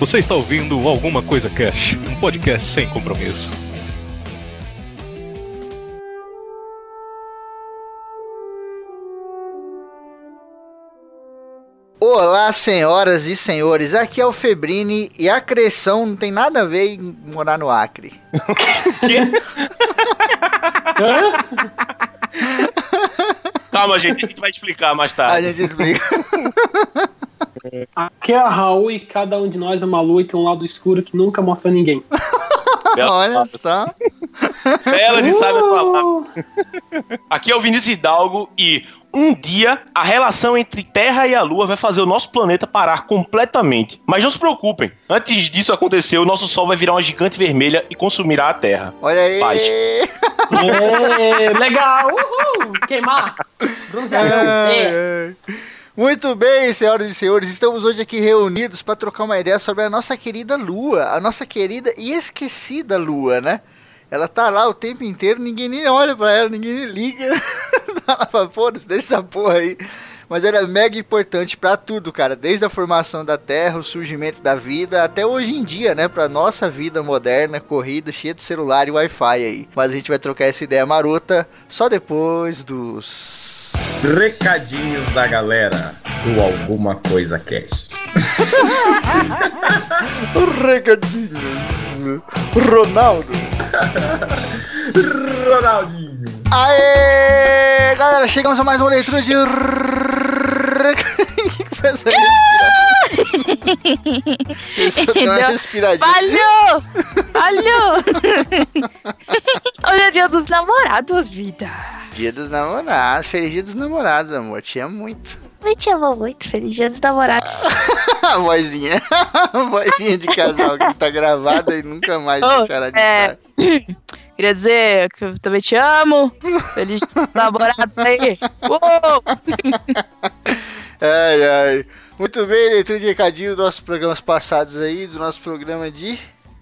Você está ouvindo Alguma Coisa Cash, um podcast sem compromisso. Olá, senhoras e senhores, aqui é o Febrini e a Cressão não tem nada a ver em morar no Acre. Calma, gente, a gente vai explicar mais A tarde. gente explica. Aqui é a Raul e cada um de nós é uma lua e tem um lado escuro que nunca mostra a ninguém. Olha só. Ela de sabe falar. Uh! Aqui é o Vinícius Hidalgo e um dia a relação entre Terra e a Lua vai fazer o nosso planeta parar completamente. Mas não se preocupem, antes disso acontecer, o nosso Sol vai virar uma gigante vermelha e consumirá a Terra. Olha aí. Paz. É, legal! Uhul! Queimar! Bronzeadão! É. Ai. Muito bem, senhoras e senhores, estamos hoje aqui reunidos para trocar uma ideia sobre a nossa querida Lua, a nossa querida e esquecida Lua, né? Ela tá lá o tempo inteiro, ninguém nem olha pra ela, ninguém nem liga. Foda-se, deixa essa porra aí. Mas ela é mega importante pra tudo, cara. Desde a formação da Terra, o surgimento da vida, até hoje em dia, né? Pra nossa vida moderna, corrida, cheia de celular e Wi-Fi aí. Mas a gente vai trocar essa ideia marota só depois dos. Recadinhos da galera do Alguma Coisa Cash. Recadinhos. Ronaldo. Ronaldinho. Aê! Galera, chegamos a mais uma leitura de. O que que foi essa deu uma Deu- respiradinha. Falhou! Falhou! Hoje é dia dos namorados, vida. Dia dos namorados. Feliz dia dos namorados, amor. Te amo muito. Eu te amo muito. Feliz dia dos namorados. A vozinha. A vozinha de casal que está gravada e nunca mais Oh, deixará de é. estar. Queria dizer que eu também te amo. Feliz dia dos namorados aí. Uou! Ai, ai. Muito bem, leitura de recadinho dos nossos programas passados aí, do nosso programa de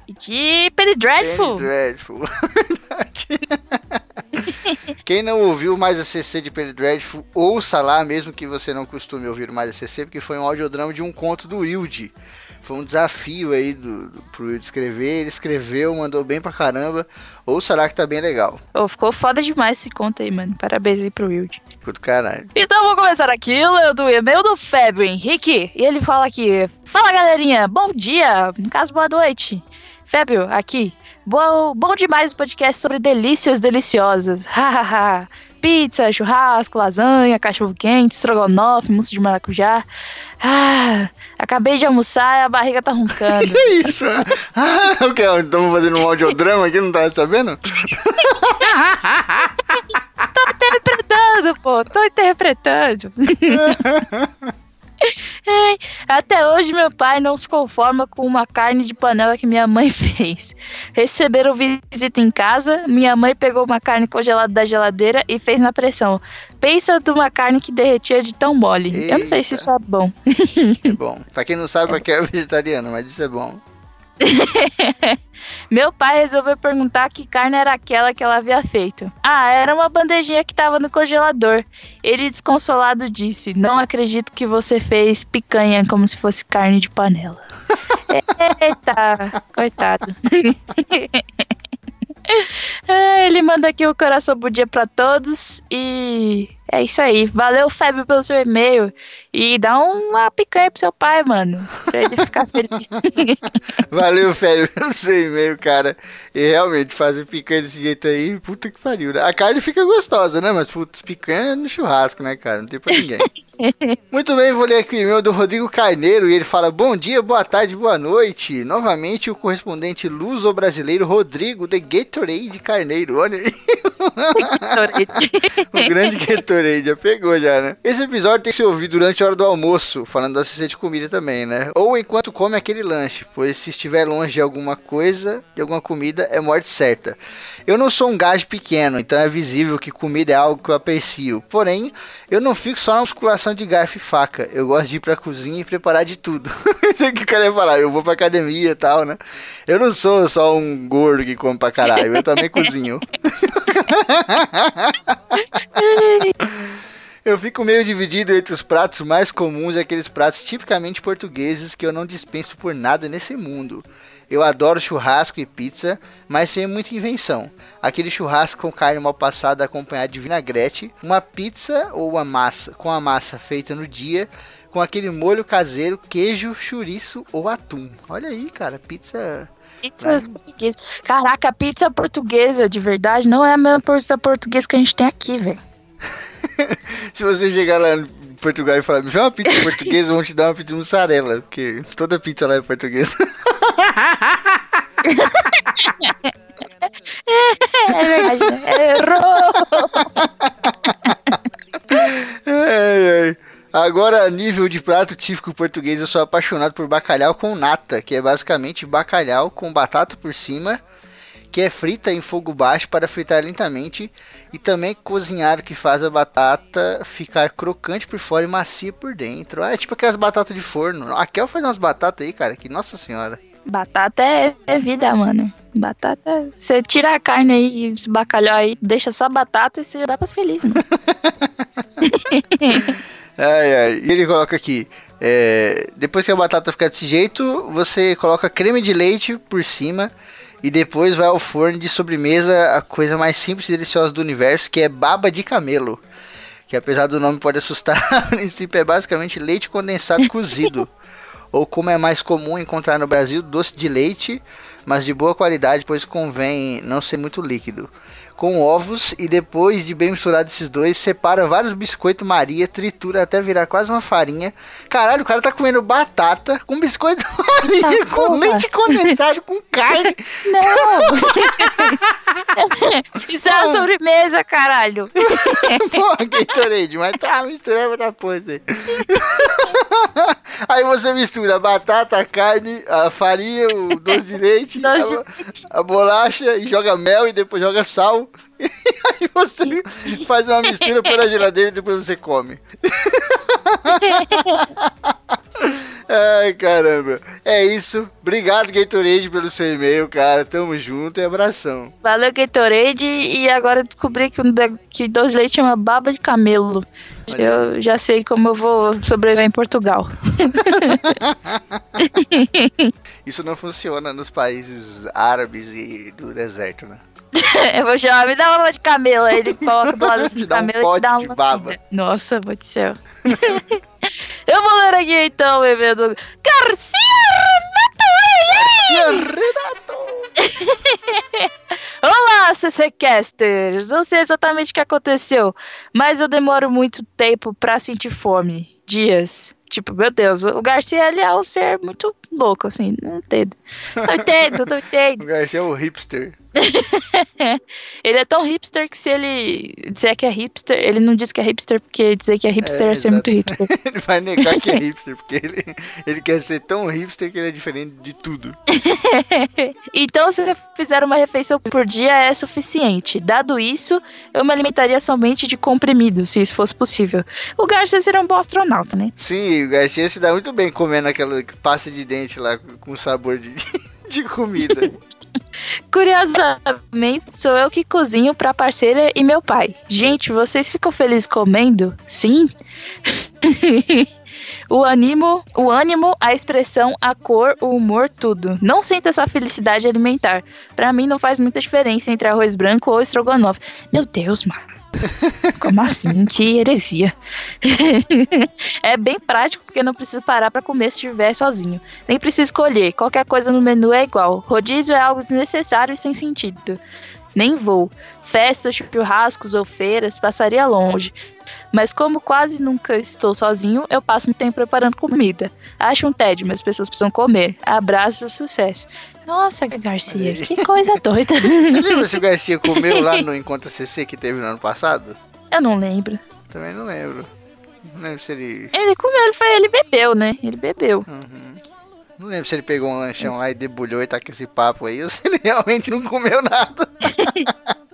De Penny Dreadful. Penny Dreadful. Verdade. Quem não ouviu mais a CC de Penny Dreadful, ouça lá, mesmo que você não costume ouvir mais a CC, porque foi um audiodrama de um conto do Wilde. Foi um desafio aí do, do, pro Wilde escrever, ele escreveu, mandou bem pra caramba. Ouça lá que tá bem legal. Ô, ficou foda demais esse conto aí, mano. Parabéns aí pro Wild. Puto caralho. Então vou começar aqui, eu do e-mail do Fébio Henrique. E ele fala aqui: Fala galerinha, bom dia, no caso, boa noite. Fébio, aqui. Bom, bom demais o podcast sobre delícias deliciosas. Hahaha. Pizza, churrasco, lasanha, cachorro quente, estrogonofe, mousse de maracujá. Ah, acabei de almoçar e a barriga tá roncando. Que isso? Ah, o que? Estamos fazendo um audiodrama aqui, não tá sabendo? interpretando, pô, tô interpretando. Ai, Até hoje meu pai não se conforma com uma carne de panela que minha mãe fez. Receberam visita em casa, minha mãe pegou uma carne congelada da geladeira e fez na pressão. Pensa de uma carne que derretia de tão mole. Eu não sei se isso é bom. É bom. Pra quem não sabe, aqui é vegetariano, mas isso é bom. Meu pai resolveu perguntar que carne era aquela que ela havia feito. Ah, era uma bandejinha que tava no congelador. Ele, desconsolado, disse: Não acredito que você fez picanha como se fosse carne de panela. Eita, coitado. É, Ele manda aqui o coração bom dia pra todos e é isso aí. Valeu, Fábio, pelo seu e-mail. E dá uma picanha pro seu pai, mano. Pra ele ficar feliz. Valeu, Félio, pelo seu e-mail, cara. E realmente, fazer picanha desse jeito aí, puta que pariu. né? A carne fica gostosa, né? Mas, putz, picanha é no churrasco, né, cara? Não tem pra ninguém. Muito bem, vou ler aqui o e-mail do Rodrigo Carneiro e ele fala: Bom dia, boa tarde, boa noite. Novamente o correspondente luso-brasileiro Rodrigo The Gatorade Carneiro. Olha aí, o grande Gatorade, já pegou já, né? Esse episódio tem que ser ouvido durante a hora do almoço, falando da CC de comida também, né? Ou enquanto come aquele lanche, pois se estiver longe de alguma coisa, de alguma comida, é morte certa. Eu não sou um gajo pequeno, então é visível que comida é algo que eu aprecio. Porém, eu não fico só na musculação de garfo e faca. Eu gosto de ir pra cozinha e preparar de tudo. Isso é que eu queria falar. Eu vou pra academia e tal, né? Eu não sou só um gordo que come pra caralho. Eu também cozinho. Eu fico meio dividido entre os pratos mais comuns e aqueles pratos tipicamente portugueses que eu não dispenso por nada nesse mundo. Eu adoro churrasco e pizza, mas sem muita invenção. Aquele churrasco com carne mal passada acompanhado de vinagrete, uma pizza ou uma massa com a massa feita no dia, com aquele molho caseiro, queijo, chouriço ou atum. Olha aí, cara, pizza Pizzas portuguesas. Caraca, pizza portuguesa de verdade não é a mesma pizza portuguesa que a gente tem aqui, velho. Se você chegar lá em Portugal e falar, me chama uma pizza portuguesa, vão te dar uma pizza mussarela, porque toda pizza lá é portuguesa. É verdade, né? Errou! Ai, ai. Agora, nível de prato típico português, eu sou apaixonado por bacalhau com nata, que é basicamente bacalhau com batata por cima, que é frita em fogo baixo para fritar lentamente, e também cozinhado que faz a batata ficar crocante por fora e macia por dentro. Ah, é tipo aquelas batatas de forno. A Kel faz umas batatas aí, cara, que nossa senhora. Batata é, é vida, mano. Batata. Você tira a carne aí, esse bacalhau aí, deixa só a batata e você já dá pras felizes, mano. E ele coloca aqui. é, depois que a batata ficar desse jeito, você coloca creme de leite por cima. E depois vai ao forno de sobremesa, a coisa mais simples e deliciosa do universo, que é baba de camelo. Que apesar do nome pode assustar, a princípio é basicamente leite condensado cozido. Ou como é mais comum encontrar no Brasil, doce de leite, mas de boa qualidade, pois convém não ser muito líquido. Com ovos e depois de bem misturado esses dois, separa vários biscoitos Maria, tritura até virar quase uma farinha. Caralho, o cara tá comendo batata com biscoito Maria, com porra. leite condensado, com carne. Não! Isso é uma sobremesa, caralho. Porra, Gatorade, mas tá misturando outra coisa aí. Aí você mistura a batata, a carne, a farinha, o doce de leite, a, a bolacha e joga mel e depois joga sal. E aí você faz uma mistura pela geladeira e depois você come. Ai, caramba. É isso. Obrigado, Gatorade, pelo seu e-mail, cara. Tamo junto e abração. Valeu, Gatorade. E agora eu descobri que, um da- que de leite chama baba de camelo. Eu já sei como eu vou sobreviver em Portugal. Isso não funciona nos países árabes e do deserto, né? eu vou chamar, me dá uma de camelo. Ele coloca do lado assim do dá um camelo e dá de uma baba. Nossa, de céu. eu vou ler aqui então, bebê do Garcia Renato! Tia Renato! Olá, CCcasters! Não sei exatamente o que aconteceu, mas eu demoro muito tempo pra sentir fome. Dias. Tipo, meu Deus, o Garcia ele é um ser muito louco, assim, não entendo. Não entendo, não O entendo. Garcia é o hipster. Ele é tão hipster que se ele disser que é hipster, ele não diz que é hipster porque dizer que é hipster é, É, ser muito hipster. Ele vai negar que é hipster, porque ele, ele quer ser tão hipster que ele é diferente de tudo. então, se você fizer uma refeição por dia, é suficiente. Dado isso, eu me alimentaria somente de comprimidos, se isso fosse possível. O Garcia seria um bom astronauta, né? Sim, o Garcia se dá muito bem comendo aquela pasta de dente lá com sabor de, de comida. Curiosamente, sou eu que cozinho pra parceira e meu pai. Gente, vocês ficam felizes comendo? Sim? o ânimo, o ânimo, a expressão, a cor, o humor, tudo. Não sinto essa felicidade alimentar. Pra mim não faz muita diferença entre arroz branco ou estrogonofe. Meu Deus, mano. Como assim? Que heresia. é bem prático porque não preciso parar pra comer se estiver sozinho. Nem preciso escolher. Qualquer coisa no menu é igual. Rodízio é algo desnecessário e sem sentido. Nem vou. Festas, churrascos ou feiras, passaria longe. Mas como quase nunca estou sozinho, eu passo muito tempo preparando comida. Acho um tédio, mas as pessoas precisam comer. Abraço e sucesso. Nossa, Garcia, que coisa doida. Você lembra se o Garcia comeu lá no Encontro CC que teve no ano passado? Eu não lembro. Também não lembro. Não lembro se ele. Ele comeu, ele, foi, ele bebeu, né? Ele bebeu. Uhum. Não lembro se ele pegou um lanchão lá e debulhou e tá com esse papo aí, ou se ele realmente não comeu nada.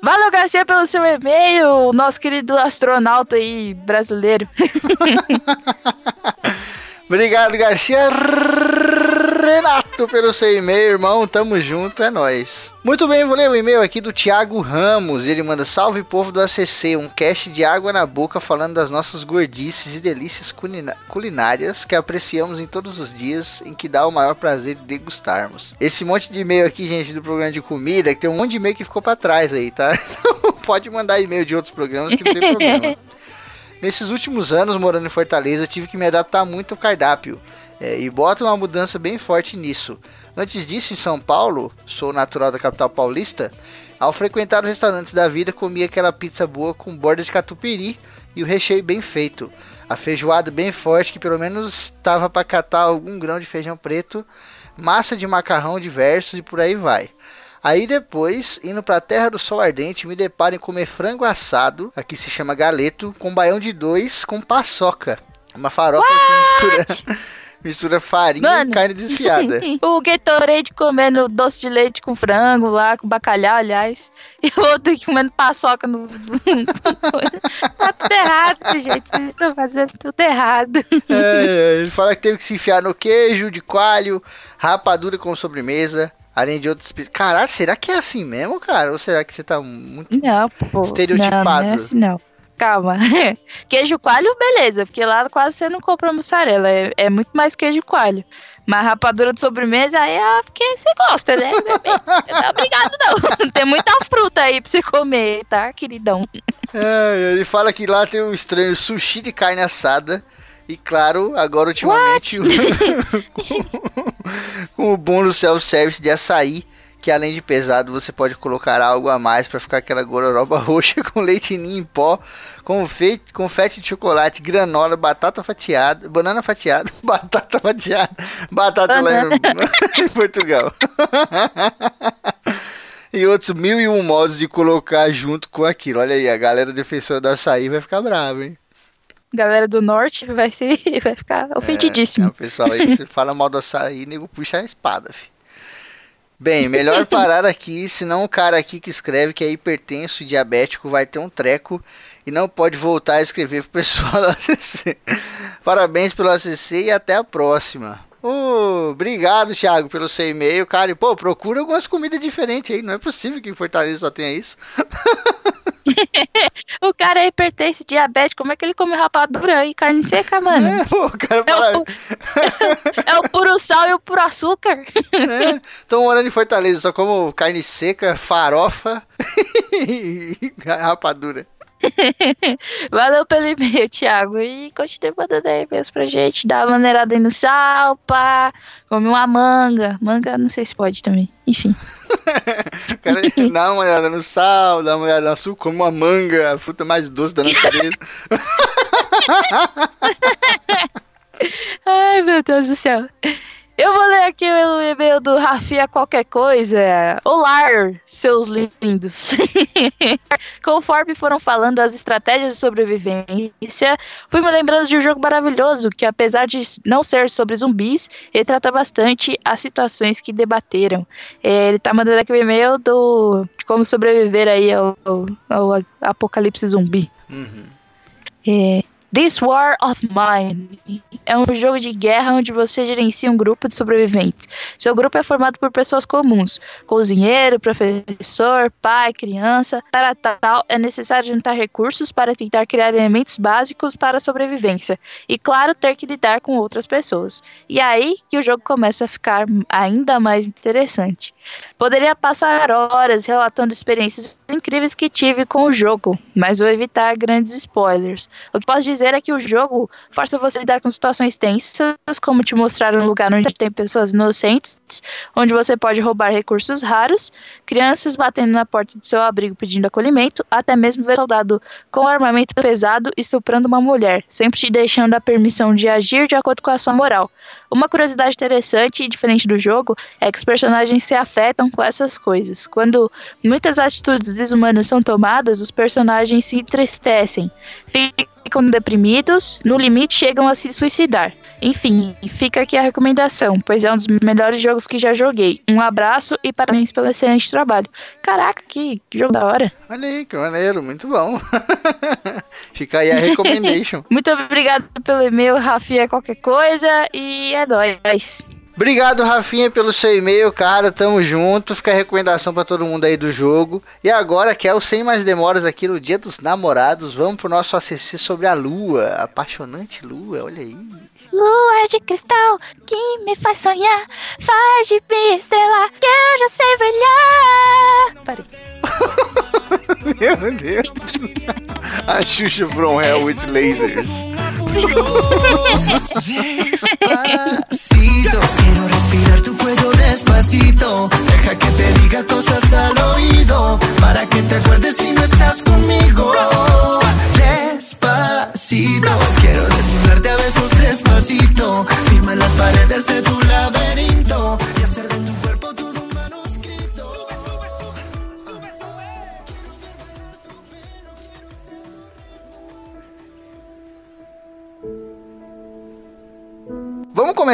Valeu, Garcia, pelo seu e-mail, nosso querido astronauta aí brasileiro. Obrigado, Garcia Renato, pelo seu e-mail, irmão. Tamo junto, é nóis. Muito bem, vou ler o e-mail aqui do Thiago Ramos. Ele manda: Salve povo do ACC, um cast de água na boca falando das nossas gordices e delícias culinárias que apreciamos em todos os dias, em que dá o maior prazer de degustarmos. Esse monte de e-mail aqui, gente, do programa de comida, que tem um monte de e-mail que ficou pra trás aí, tá? Pode mandar e-mail de outros programas que não tem problema. Nesses últimos anos, morando em Fortaleza, tive que me adaptar muito ao cardápio. É, e boto uma mudança bem forte nisso. Antes disso, em São Paulo, sou natural da capital paulista, ao frequentar os restaurantes da vida, comia aquela pizza boa com borda de catupiry e o recheio bem feito. A feijoada bem forte, que pelo menos estava para catar algum grão de feijão preto, massa de macarrão diversos e por aí vai. Aí depois, indo pra Terra do Sol Ardente, me deparo em comer frango assado, aqui se chama galeto, com baião de dois com paçoca. Uma farofa que mistura, mistura farinha Mano. e carne desfiada. o Gatorade comendo doce de leite com frango lá, com bacalhau, aliás. E o outro comendo paçoca no. tá tudo errado, gente. Vocês estão fazendo tudo errado. É, ele fala que teve que se enfiar no queijo de coalho, rapadura como sobremesa, além de outros. Caralho, será que é assim mesmo, cara? Ou será que você tá muito. Não, pô. Estereotipado. Não, não é assim, não. Calma. queijo coalho, beleza, porque lá quase você não compra mussarela. É, é muito mais queijo coalho. Mas rapadura de sobremesa aí é porque você gosta, né, bebê? Não é obrigado, não. Tem muita fruta aí pra você comer, tá, queridão? É, ele fala que lá tem o estranho sushi de carne assada. E claro, agora ultimamente o- com o bônus self-service de açaí, que além de pesado, você pode colocar algo a mais para ficar aquela gororoba roxa com leite ninho em pó, confete, confete de chocolate, granola, batata fatiada, banana fatiada, batata fatiada, batata lá em, em Portugal. e outros mil e um modos de colocar junto com aquilo. Olha aí, a galera defensora do açaí vai ficar brava, hein? Galera do norte vai, ser, vai ficar É, ofendidíssimo. o pessoal aí que fala mal do açaí, nego puxa a espada, fi. Bem, melhor parar aqui, senão o cara aqui que escreve que é hipertenso e diabético vai ter um treco e não pode voltar a escrever pro pessoal do ACC. Parabéns pelo ACC e até a próxima. Obrigado, Thiago, pelo seu e-mail, cara. E, pô, procura algumas comidas diferentes aí. Não é possível que em Fortaleza só tenha isso. O cara é hipertenso, diabético, como é que ele come rapadura e carne seca, mano? É, pô, o cara É fala. o, é o puro sal e o puro açúcar. É, tô morando em Fortaleza, só como carne seca, farofa e rapadura. Valeu pelo e-mail, Thiago. E continue mandando e-mails pra gente. Dá uma maneirada aí no sal, pá. Come uma manga. Manga, não sei se pode também. Enfim. Cara dá uma olhada no sal, dá uma olhada no açúcar, come uma manga, a fruta mais doce da natureza. Ai, meu Deus do céu. Eu vou ler aqui o e-mail do Rafinha Qualquer Coisa. Olá, seus lindos. Conforme foram falando as estratégias de sobrevivência, fui me lembrando de um jogo maravilhoso que, apesar de não ser sobre zumbis, ele trata bastante as situações que debateram. É, ele tá mandando aqui o e-mail do de como sobreviver aí ao, ao- ao apocalipse zumbi. Uhum. É, This War of Mine é um jogo de guerra onde você gerencia um grupo de sobreviventes. Seu grupo é formado por pessoas comuns: cozinheiro, professor, pai, criança. Para tal, é necessário juntar recursos para tentar criar elementos básicos para a sobrevivência. E, claro, ter que lidar com outras pessoas. E é aí que o jogo começa a ficar ainda mais interessante. Poderia passar horas relatando experiências incríveis que tive com o jogo, mas vou evitar grandes spoilers. O que posso dizer é que o jogo força você a lidar com situações tensas, como te mostrar um lugar onde tem pessoas inocentes, onde você pode roubar recursos raros, crianças batendo na porta do seu abrigo pedindo acolhimento, até mesmo ver soldado com armamento pesado estuprando uma mulher, sempre te deixando a permissão de agir de acordo com a sua moral. Uma curiosidade interessante e diferente do jogo é que os personagens se afetam com essas coisas. Quando muitas atitudes desumanas são tomadas, os personagens se entristecem, ficam deprimidos, no limite chegam a se suicidar. Enfim, fica aqui a recomendação, pois é um dos melhores jogos que já joguei. Um abraço e parabéns pelo excelente trabalho. Caraca, que jogo da hora. Olha aí, que maneiro, muito bom. Fica aí a recommendation. Muito obrigado pelo e-mail, Rafinha, qualquer coisa, e é nóis. Obrigado, Rafinha, pelo seu e-mail, cara. Tamo junto. Fica a recomendação pra todo mundo aí do jogo. E agora, que é sem mais demoras aqui no Dia dos Namorados, vamos pro nosso ACC sobre a lua. Apaixonante lua, olha aí. Lua de cristal que me faz sonhar, faz de mim estrela que eu já sei brilhar. Parei. Meu Deus. A Xuxa from Hell with Lasers. Despacito, quiero respirar tu cuello despacito. Deja que te diga cosas al oído.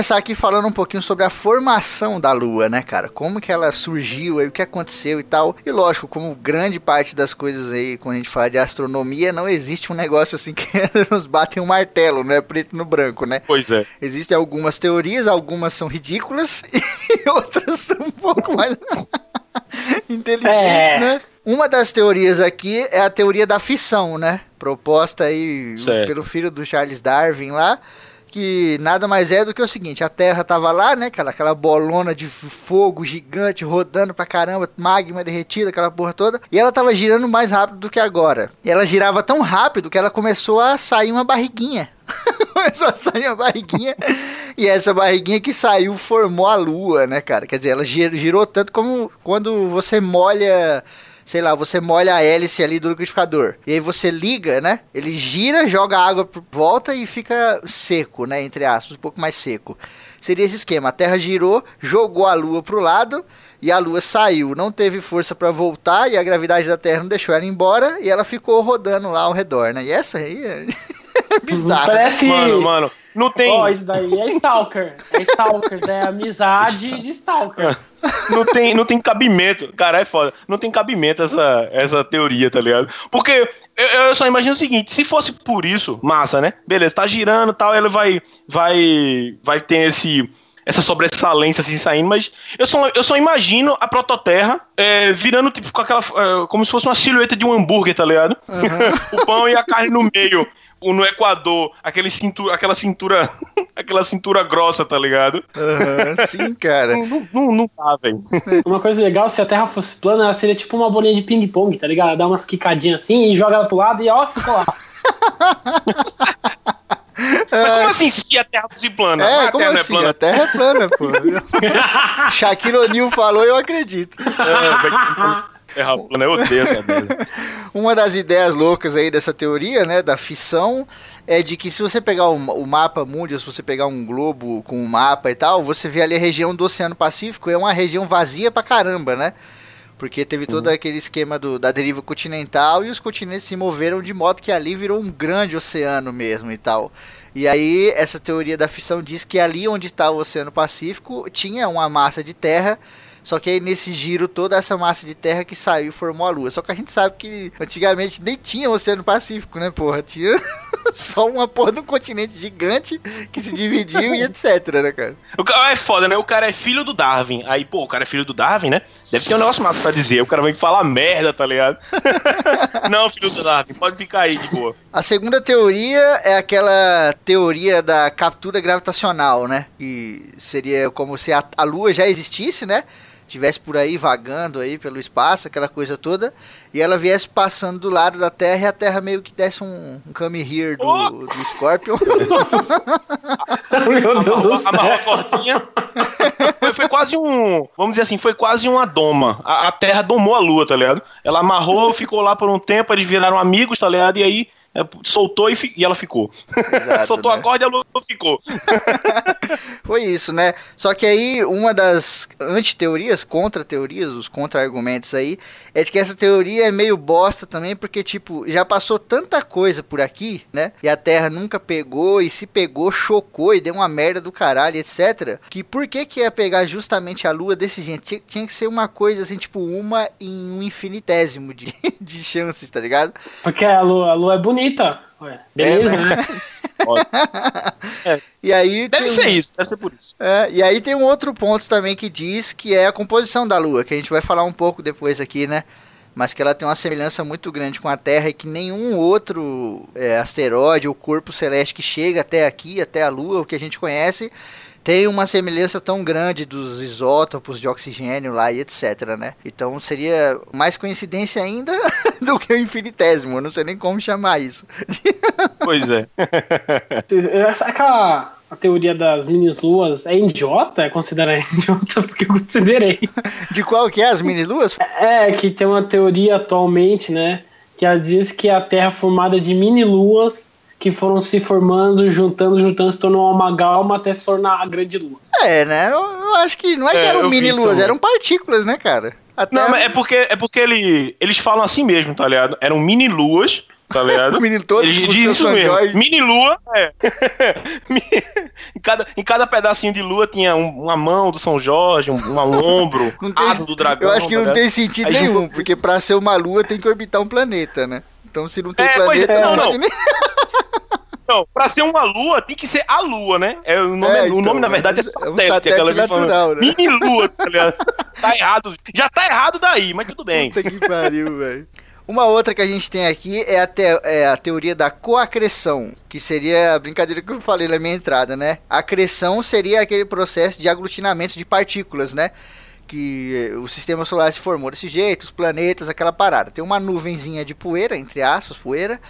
Começar aqui falando um pouquinho sobre a formação da Lua, né, cara? Como que ela surgiu, aí o que aconteceu e tal. E lógico, como grande parte das coisas aí, quando a gente fala de astronomia, não existe um negócio assim que nos batem um martelo, não é preto no branco, né? Pois é. Existem algumas teorias, algumas são ridículas e outras são um pouco mais inteligentes, É. né? Uma das teorias aqui é a teoria da fissão, né? Proposta aí Certo. pelo filho do Charles Darwin lá, que nada mais é do que o seguinte, a Terra tava lá, né, aquela, aquela bolona de fogo gigante rodando pra caramba, magma derretido, aquela porra toda, e ela tava girando mais rápido do que agora. E ela girava tão rápido que ela começou a sair uma barriguinha. começou a sair uma barriguinha, e essa barriguinha que saiu formou a Lua, né, cara? Quer dizer, ela gir- girou tanto como quando você molha sei lá, você molha a hélice ali do liquidificador. E aí você liga, né? Ele gira, joga a água por volta e fica seco, né? Entre aspas, um pouco mais seco. Seria esse esquema. A Terra girou, jogou a Lua pro lado e a Lua saiu. Não teve força para voltar e a gravidade da Terra não deixou ela embora e ela ficou rodando lá ao redor, né? E essa aí é, é bizarra. Parece. Mano, mano, não tem, Ó, isso daí é Stalker. É Stalker, é amizade de Stalker. não tem, não tem cabimento. Cara, é foda. Não tem cabimento essa, essa teoria, tá ligado? Porque eu, eu só imagino o seguinte: se fosse por isso, massa, né? Beleza, tá girando e tal, ele vai, vai, vai ter esse. Essa sobressalência assim saindo, mas eu só, eu só imagino a prototerra é, virando tipo com aquela. é, como se fosse uma silhueta de um hambúrguer, tá ligado? o pão e a carne no meio. O, no Equador, aquele cintura, aquela cintura. aquela cintura grossa, tá ligado? Aham, sim, cara. Não, não, não, não tá, velho. Uma coisa legal, se a Terra fosse plana, ela seria tipo uma bolinha de ping-pong, tá ligado? Ela dá umas quicadinhas assim e joga ela pro lado e ó, ficou lá. Mas como assim se a Terra fosse plana? É, a como Terra assim? não é A Terra é plana, pô. Shaquille O'Neal falou, eu acredito. plana? É, Terra plana, eu odeio essa merda. Uma das ideias loucas aí dessa teoria, né, da fissão, é de que se você pegar o, o mapa mundi, se você pegar um globo com um mapa e tal, você vê ali a região do Oceano Pacífico, é uma região vazia pra caramba, né? Porque teve todo aquele esquema do, da deriva continental e os continentes se moveram de modo que ali virou um grande oceano mesmo e tal. E aí, essa teoria da fissão diz que ali onde está o Oceano Pacífico tinha uma massa de terra só que aí nesse giro, toda essa massa de terra que saiu formou a Lua. Só que a gente sabe que antigamente nem tinha o Oceano Pacífico, né, porra? Tinha só uma porra de um continente gigante que se dividiu e etc, né, cara? O cara é foda, né? O cara é filho do Darwin. Aí, pô, o cara é filho do Darwin, né? Deve ter um negócio massa pra dizer. O cara vai falar merda, tá ligado? Não, filho do Darwin, pode ficar aí de boa. A segunda teoria é aquela teoria da captura gravitacional, né? Que seria como se a, a Lua já existisse, né? Tivesse por aí vagando aí pelo espaço, aquela coisa toda, e ela viesse passando do lado da Terra e a Terra meio que desse um, um come here do, Oh! do Scorpion. Meu Deus Amarrou, a cordinha. Foi, foi quase um. Vamos dizer assim, foi quase uma doma. A, a Terra domou a Lua, tá ligado? Ela amarrou, ficou lá por um tempo, eles viraram amigos, tá ligado? E aí soltou e, fi- e ela ficou. Exato, soltou né? a corda e a Lua ficou. Foi isso, né? Só que aí uma das antiteorias, contra-teorias, os contra-argumentos aí, é de que essa teoria é meio bosta também, porque, tipo, já passou tanta coisa por aqui, né? E a Terra nunca pegou, e se pegou, chocou e deu uma merda do caralho, etc. Que por que que ia pegar justamente a Lua desse jeito? Tinha, tinha que ser uma coisa assim, tipo, uma em um infinitésimo de, de chances, tá ligado? Porque a lua, a lua é bonita. Ué, beleza, É, né? foda. E aí Deve tem ser um- isso, deve ser por isso. É, e aí tem um outro ponto também que diz que é a composição da Lua, que a gente vai falar um pouco depois aqui, né? Mas que ela tem uma semelhança muito grande com a Terra e que nenhum outro é, asteroide ou corpo celeste que chega até aqui, até a Lua, o que a gente conhece, tem uma semelhança tão grande dos isótopos de oxigênio lá e etc, né? Então seria mais coincidência ainda do que o infinitésimo, eu não sei nem como chamar isso. Pois é. Essa- Aquela a teoria das mini-luas é idiota? É considerada idiota? Porque eu considerei. De qual que é as mini-luas? É, que tem uma teoria atualmente, né? Que ela diz que a Terra é formada de mini-luas que foram se formando, juntando, juntando, se tornou uma amalgama até se tornar a grande lua. É, né? Eu, eu acho que não é que É, eram mini-luas, também. eram partículas, né, cara? Até Não, mas é porque, é porque ele, eles falam assim mesmo, tá ligado? Eram mini luas, tá ligado? o menino todo Eles dizem isso mesmo. Jorge. Mini lua, é. em, cada, em cada pedacinho de lua tinha um- uma mão do São Jorge, um, um ombro, tem- asa do dragão. Eu acho que tá não ligado? tem sentido Aí nenhum, juntou- porque pra ser uma lua tem que orbitar um planeta, né? Então se não tem É, pois planeta, é, não, não, pode não. nem... Não, pra ser uma lua, tem que ser a lua, né? É, o, nome, É, o então, nome, na verdade, é é um satélite. satélite natural, né? Mini lua, tá ligado? Tá errado. Já tá errado daí, mas tudo bem. Puta que pariu, velho. Uma outra que a gente tem aqui é a, te- é a teoria da coacreção, que seria a brincadeira que eu falei na minha entrada, né? A acreção seria aquele processo de aglutinamento de partículas, né? Que eh, o sistema solar se formou desse jeito, os planetas, aquela parada. Tem uma nuvenzinha de poeira, entre aspas, poeira,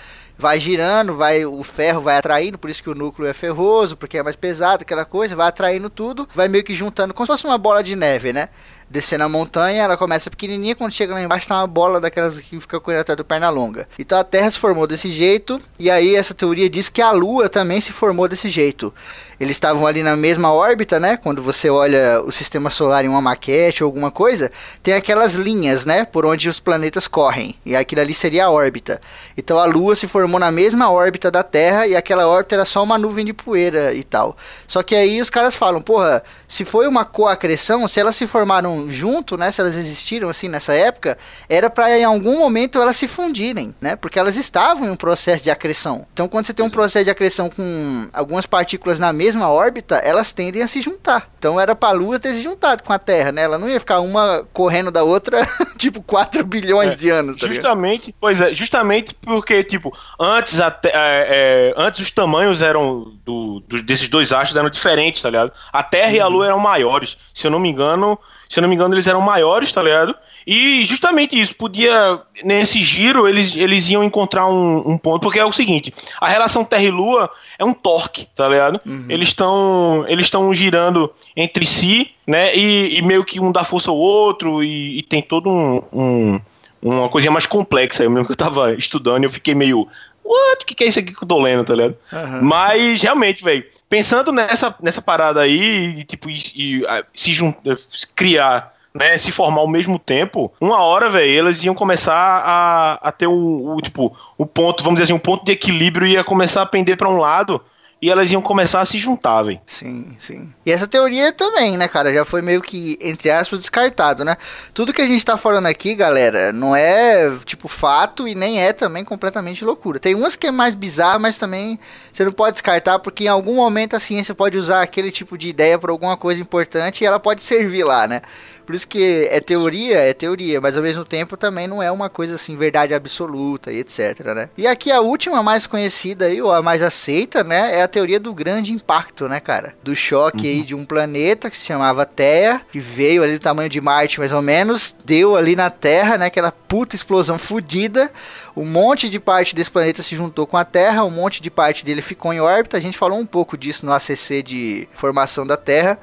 vai girando, vai o ferro vai atraindo, por isso que o núcleo é ferroso, porque é mais pesado, aquela coisa, vai atraindo tudo, vai meio que juntando, como se fosse uma bola de neve, né? Descendo a montanha, ela começa pequenininha, quando chega lá embaixo tá uma bola daquelas que fica correndo até do perna longa. Então a Terra se formou desse jeito, e aí essa teoria diz que a Lua também se formou desse jeito. Eles estavam ali na mesma órbita, né? Quando você olha o sistema solar em uma maquete ou alguma coisa, tem aquelas linhas, né? Por onde os planetas correm. E aquilo ali seria a órbita. Então a Lua se formou na mesma órbita da Terra e aquela órbita era só uma nuvem de poeira e tal. Só que aí os caras falam, porra, se foi uma coacreção, se elas se formaram junto, né? Se elas existiram assim nessa época, era para em algum momento elas se fundirem, né? Porque elas estavam em um processo de acreção. Então quando você tem um processo de acreção com algumas partículas na mesma órbita, elas tendem a se juntar. Então era pra Lua ter se juntado com a Terra, né? Ela não ia ficar uma correndo da outra, tipo 4 bilhões É, de anos, tá ligado? Justamente, pois é, justamente porque, tipo, antes, é, é, antes os tamanhos eram do, do- desses dois astros eram diferentes, tá ligado? A Terra e a Lua eram maiores. Se eu não me engano, se eu não me engano, eles eram maiores, tá ligado? E justamente isso, podia, nesse giro, eles, eles iam encontrar um, um ponto, porque é o seguinte, a relação Terra e Lua é um torque, tá ligado? Eles estão eles girando entre si, né, e, e meio que um dá força ao outro, e, e tem todo um, um- uma coisinha mais complexa, eu mesmo que eu tava estudando, eu fiquei meio, what, o que, que é isso aqui que eu tô lendo, tá ligado? Aham. Mas, realmente, velho, pensando nessa, nessa parada aí, e, tipo, e, e, se juntar, criar, né, se formar ao mesmo tempo, uma hora, velho, elas iam começar a, a ter o, o, tipo, o ponto, vamos dizer assim, um ponto de equilíbrio ia começar a pender pra um lado, e elas iam começar a se juntar, velho. Sim, sim. E essa teoria também, né, cara, já foi meio que, entre aspas, descartado, né? Tudo que a gente tá falando aqui, galera, não é, tipo, fato e nem é também completamente loucura. Tem umas que é mais bizarra, mas também você não pode descartar, porque em algum momento a ciência pode usar aquele tipo de ideia pra alguma coisa importante e ela pode servir lá, né? Por isso que é teoria, é teoria, mas ao mesmo tempo também não é uma coisa assim, verdade absoluta e etc, né? E aqui a última mais conhecida aí, ou a mais aceita, né, é a teoria do grande impacto, né, cara? Do choque aí de um planeta que se chamava Theia, que veio ali do tamanho de Marte mais ou menos, deu ali na Terra, né, aquela puta explosão fodida, um monte de parte desse planeta se juntou com a Terra, um monte de parte dele ficou em órbita, a gente falou um pouco disso no ACC de formação da Terra,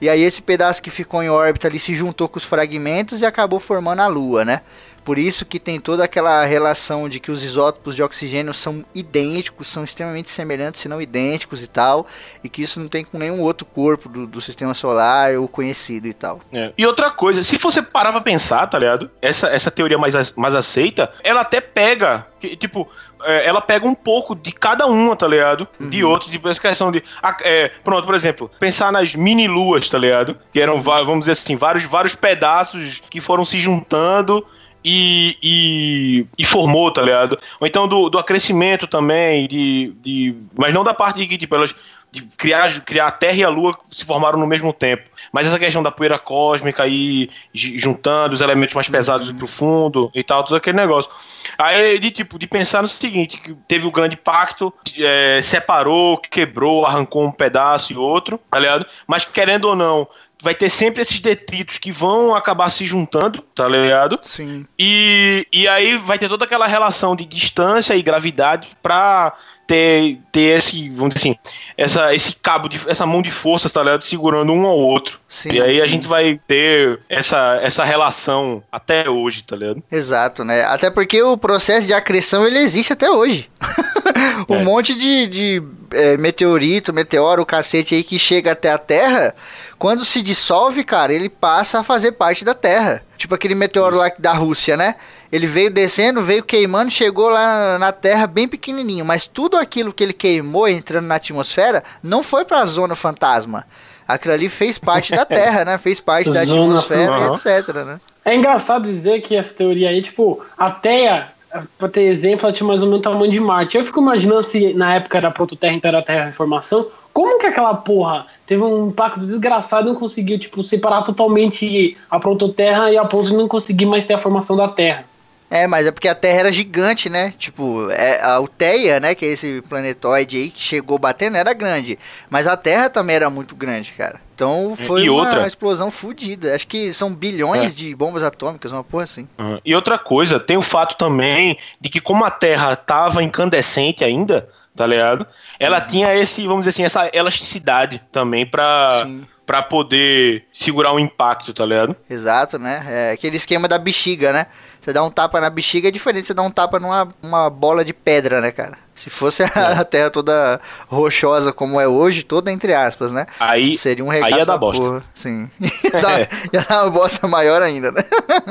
e aí esse pedaço que ficou em órbita ali se juntou com os fragmentos e acabou formando a Lua, né? Por isso que tem toda aquela relação de que os isótopos de oxigênio são idênticos, são extremamente semelhantes, se não idênticos e tal, e que isso não tem com nenhum outro corpo do, do sistema solar ou conhecido e tal. E outra coisa, se você parar pra pensar, tá ligado? Essa, essa teoria mais, mais aceita, ela até pega, que, tipo, é, ela pega um pouco de cada uma, tá ligado? De outro, tipo, essa questão de. é, pronto, por exemplo, pensar nas mini-luas, tá ligado? Que eram, va- vamos dizer assim, vários, vários pedaços que foram se juntando e, e, e formou, tá ligado? Ou então do, do acrescimento também, de, de, mas não da parte de que, tipo, elas de criar, criar a Terra e a Lua se formaram no mesmo tempo. Mas essa questão da poeira cósmica aí, juntando os elementos mais pesados pro fundo e tal, todo aquele negócio. Aí, de tipo, de pensar no seguinte, que teve o grande pacto, é, separou, quebrou, arrancou um pedaço e outro, tá ligado? Mas querendo ou não, vai ter sempre esses detritos que vão acabar se juntando, tá ligado? Sim. E, e aí vai ter toda aquela relação de distância e gravidade pra ter, ter esse, vamos dizer assim, essa, esse cabo, de, essa mão de força, tá ligado? Segurando um ao outro. Sim, e aí a sim. gente vai ter essa, essa relação até hoje, tá ligado? Exato, né? Até porque o processo de acreção ele existe até hoje. um É. monte de, de é, meteorito, meteoro, cacete aí que chega até a Terra, quando se dissolve, cara, ele passa a fazer parte da Terra. Tipo aquele meteoro lá da Rússia, né? Ele veio descendo, veio queimando, chegou lá na Terra bem pequenininho, mas tudo aquilo que ele queimou entrando na atmosfera não foi pra zona fantasma. Aquilo ali fez parte da Terra, né? Fez parte da Zona atmosfera, fantasma. etc, né? É engraçado dizer que essa teoria aí, tipo, a Terra, pra ter exemplo, ela tinha mais ou menos o tamanho de Marte. Eu fico imaginando se na época era prototerra, então era Terra em formação, como que aquela porra teve um impacto desgraçado e não conseguiu, tipo, separar totalmente a prototerra e a ponto de não conseguir mais ter a formação da Terra? É, mas é porque a Terra era gigante, né? Tipo, é, a Teia, né? Que é esse planetoide aí que chegou batendo, era grande. Mas a Terra também era muito grande, cara. Então foi uma outra? explosão fodida. Acho que são bilhões É. de bombas atômicas, uma porra assim. Uhum. E outra coisa, tem o fato também de que como a Terra tava incandescente ainda, tá ligado? Ela tinha esse, vamos dizer assim, essa elasticidade também pra, Sim. pra poder segurar o impacto, tá ligado? Exato, né? É aquele esquema da bexiga, né? Você dá um tapa na bexiga é diferente de você dar um tapa numa uma bola de pedra, né, cara? Se fosse a, É. a Terra toda rochosa como é hoje, toda entre aspas, né? Aí, Seria um aí regaço ia dar da bosta. porra. Sim. É. ia dar uma bosta maior ainda, né?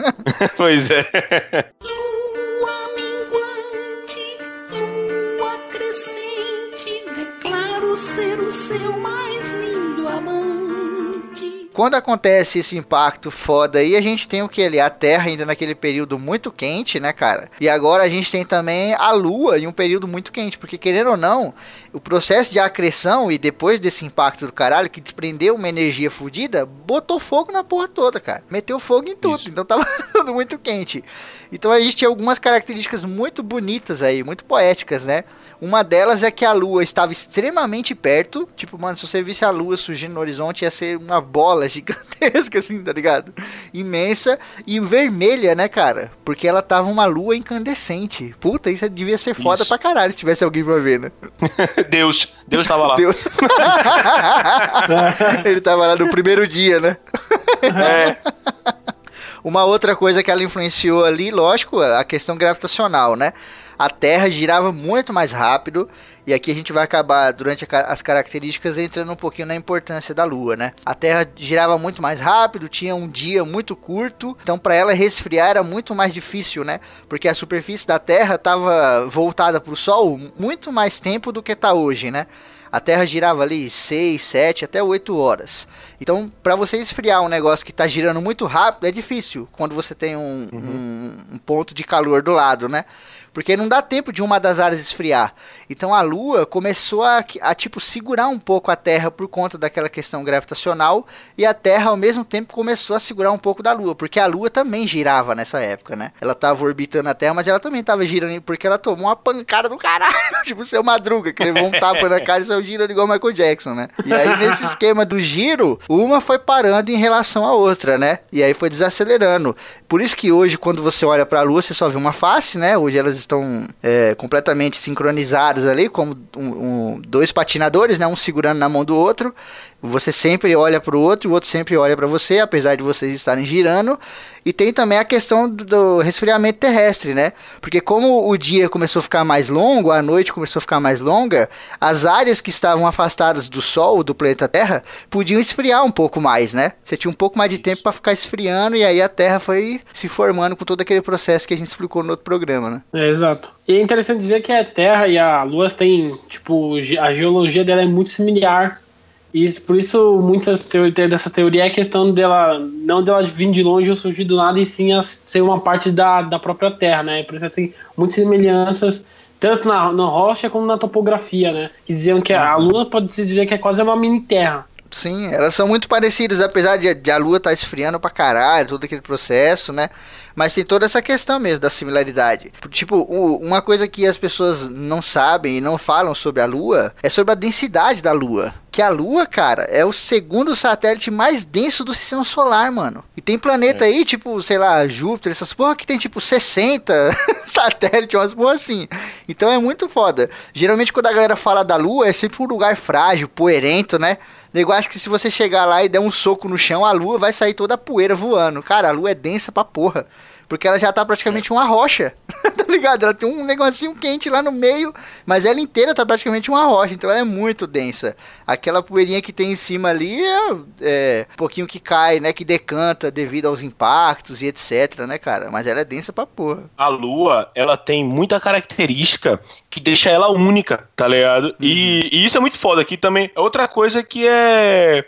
pois é. Lua minguante, lua crescente, declaro ser o seu mais lindo amante. Quando acontece esse impacto foda aí, a gente tem o que ali? A Terra ainda naquele período muito quente, né, cara? E agora a gente tem também a Lua em um período muito quente, porque querendo ou não, o processo de acreção e depois desse impacto do caralho, que desprendeu uma energia fodida, botou fogo na porra toda, cara. Meteu fogo em tudo, Isso. então tava tudo muito quente. Então a gente tinha algumas características muito bonitas aí, muito poéticas, né? Uma delas é que a lua estava extremamente perto. Tipo, mano, se você visse a lua surgindo no horizonte, ia ser uma bola gigantesca, assim, tá ligado? Imensa e vermelha, né, cara? Porque ela tava uma lua incandescente. Puta, isso devia ser foda Isso. pra caralho se tivesse alguém pra ver, né? Deus, Deus tava lá. Deus. Ele tava lá no primeiro dia, né? É, Uma outra coisa que ela influenciou ali, lógico, a questão gravitacional, né? A Terra girava muito mais rápido, e aqui a gente vai acabar, durante as características, entrando um pouquinho na importância da Lua, né? A Terra girava muito mais rápido, tinha um dia muito curto, então para ela resfriar era muito mais difícil, né? Porque a superfície da Terra estava voltada para o Sol muito mais tempo do que está hoje, né? A Terra girava ali 6, 7, até 8 horas. Então, para você esfriar um negócio que está girando muito rápido, é difícil quando você tem um, um- um ponto de calor do lado, né? Porque não dá tempo de uma das áreas esfriar. Então a Lua começou a, a, tipo segurar um pouco a Terra por conta daquela questão gravitacional e a Terra ao mesmo tempo começou a segurar um pouco da Lua, porque a Lua também girava nessa época, né? Ela tava orbitando a Terra, mas ela também tava girando porque ela tomou uma pancada do caralho, tipo seu Madruga, que levou um tapa na cara e saiu girando igual Michael Jackson, né? E aí nesse esquema do giro, uma foi parando em relação à outra, né? E aí foi desacelerando. Por isso que hoje quando você olha para a Lua, você só vê uma face, né? Hoje elas estão é, completamente sincronizadas ali, como um- um- dois patinadores, né? Um segurando na mão do outro. Você sempre olha para o outro, o outro sempre olha para você, apesar de vocês estarem girando. E tem também a questão do, do resfriamento terrestre, né? Porque como o dia começou a ficar mais longo, a noite começou a ficar mais longa, as áreas que estavam afastadas do Sol, do planeta Terra, podiam esfriar um pouco mais, né? Você tinha um pouco mais de tempo para ficar esfriando e aí a Terra foi se formando com todo aquele processo que a gente explicou no outro programa, né? É, exato. E é interessante dizer que a Terra e a Lua têm, tipo, a geologia dela é muito similar. E por isso, muitas teorias dessa teoria é a questão dela, não dela vir de longe ou surgir do nada, e sim ser uma parte da, da própria Terra, né? Por isso tem muitas semelhanças, tanto na, na rocha como na topografia, né? Que diziam que a Lua pode-se dizer que é quase uma mini Terra. Sim, elas são muito parecidas, apesar de, de a Lua estar esfriando pra caralho, todo aquele processo, né? Mas tem toda essa questão mesmo da similaridade. Tipo, uma coisa que as pessoas não sabem e não falam sobre a Lua é sobre a densidade da Lua. Que a Lua, cara, é o segundo satélite mais denso do sistema solar, mano. E tem planeta aí, tipo, sei lá, Júpiter, essas porra que tem tipo 60 satélites, umas porra assim. Então é muito foda. Geralmente quando a galera fala da Lua, é sempre um lugar frágil, poerento, né? Eu acho que se você chegar lá e der um soco no chão, a lua vai sair toda a poeira voando. Cara, a lua é densa pra porra. Porque ela já tá praticamente uma rocha. tá ligado? Ela tem um negocinho quente lá no meio, mas ela inteira tá praticamente uma rocha. Então ela é muito densa. Aquela poeirinha que tem em cima ali é, é um pouquinho que cai, né? Que decanta devido aos impactos e etc, né, cara? Mas ela é densa pra porra. a Lua, ela tem muita característica que deixa ela única, tá ligado? E, e isso é muito foda aqui também. É outra coisa que é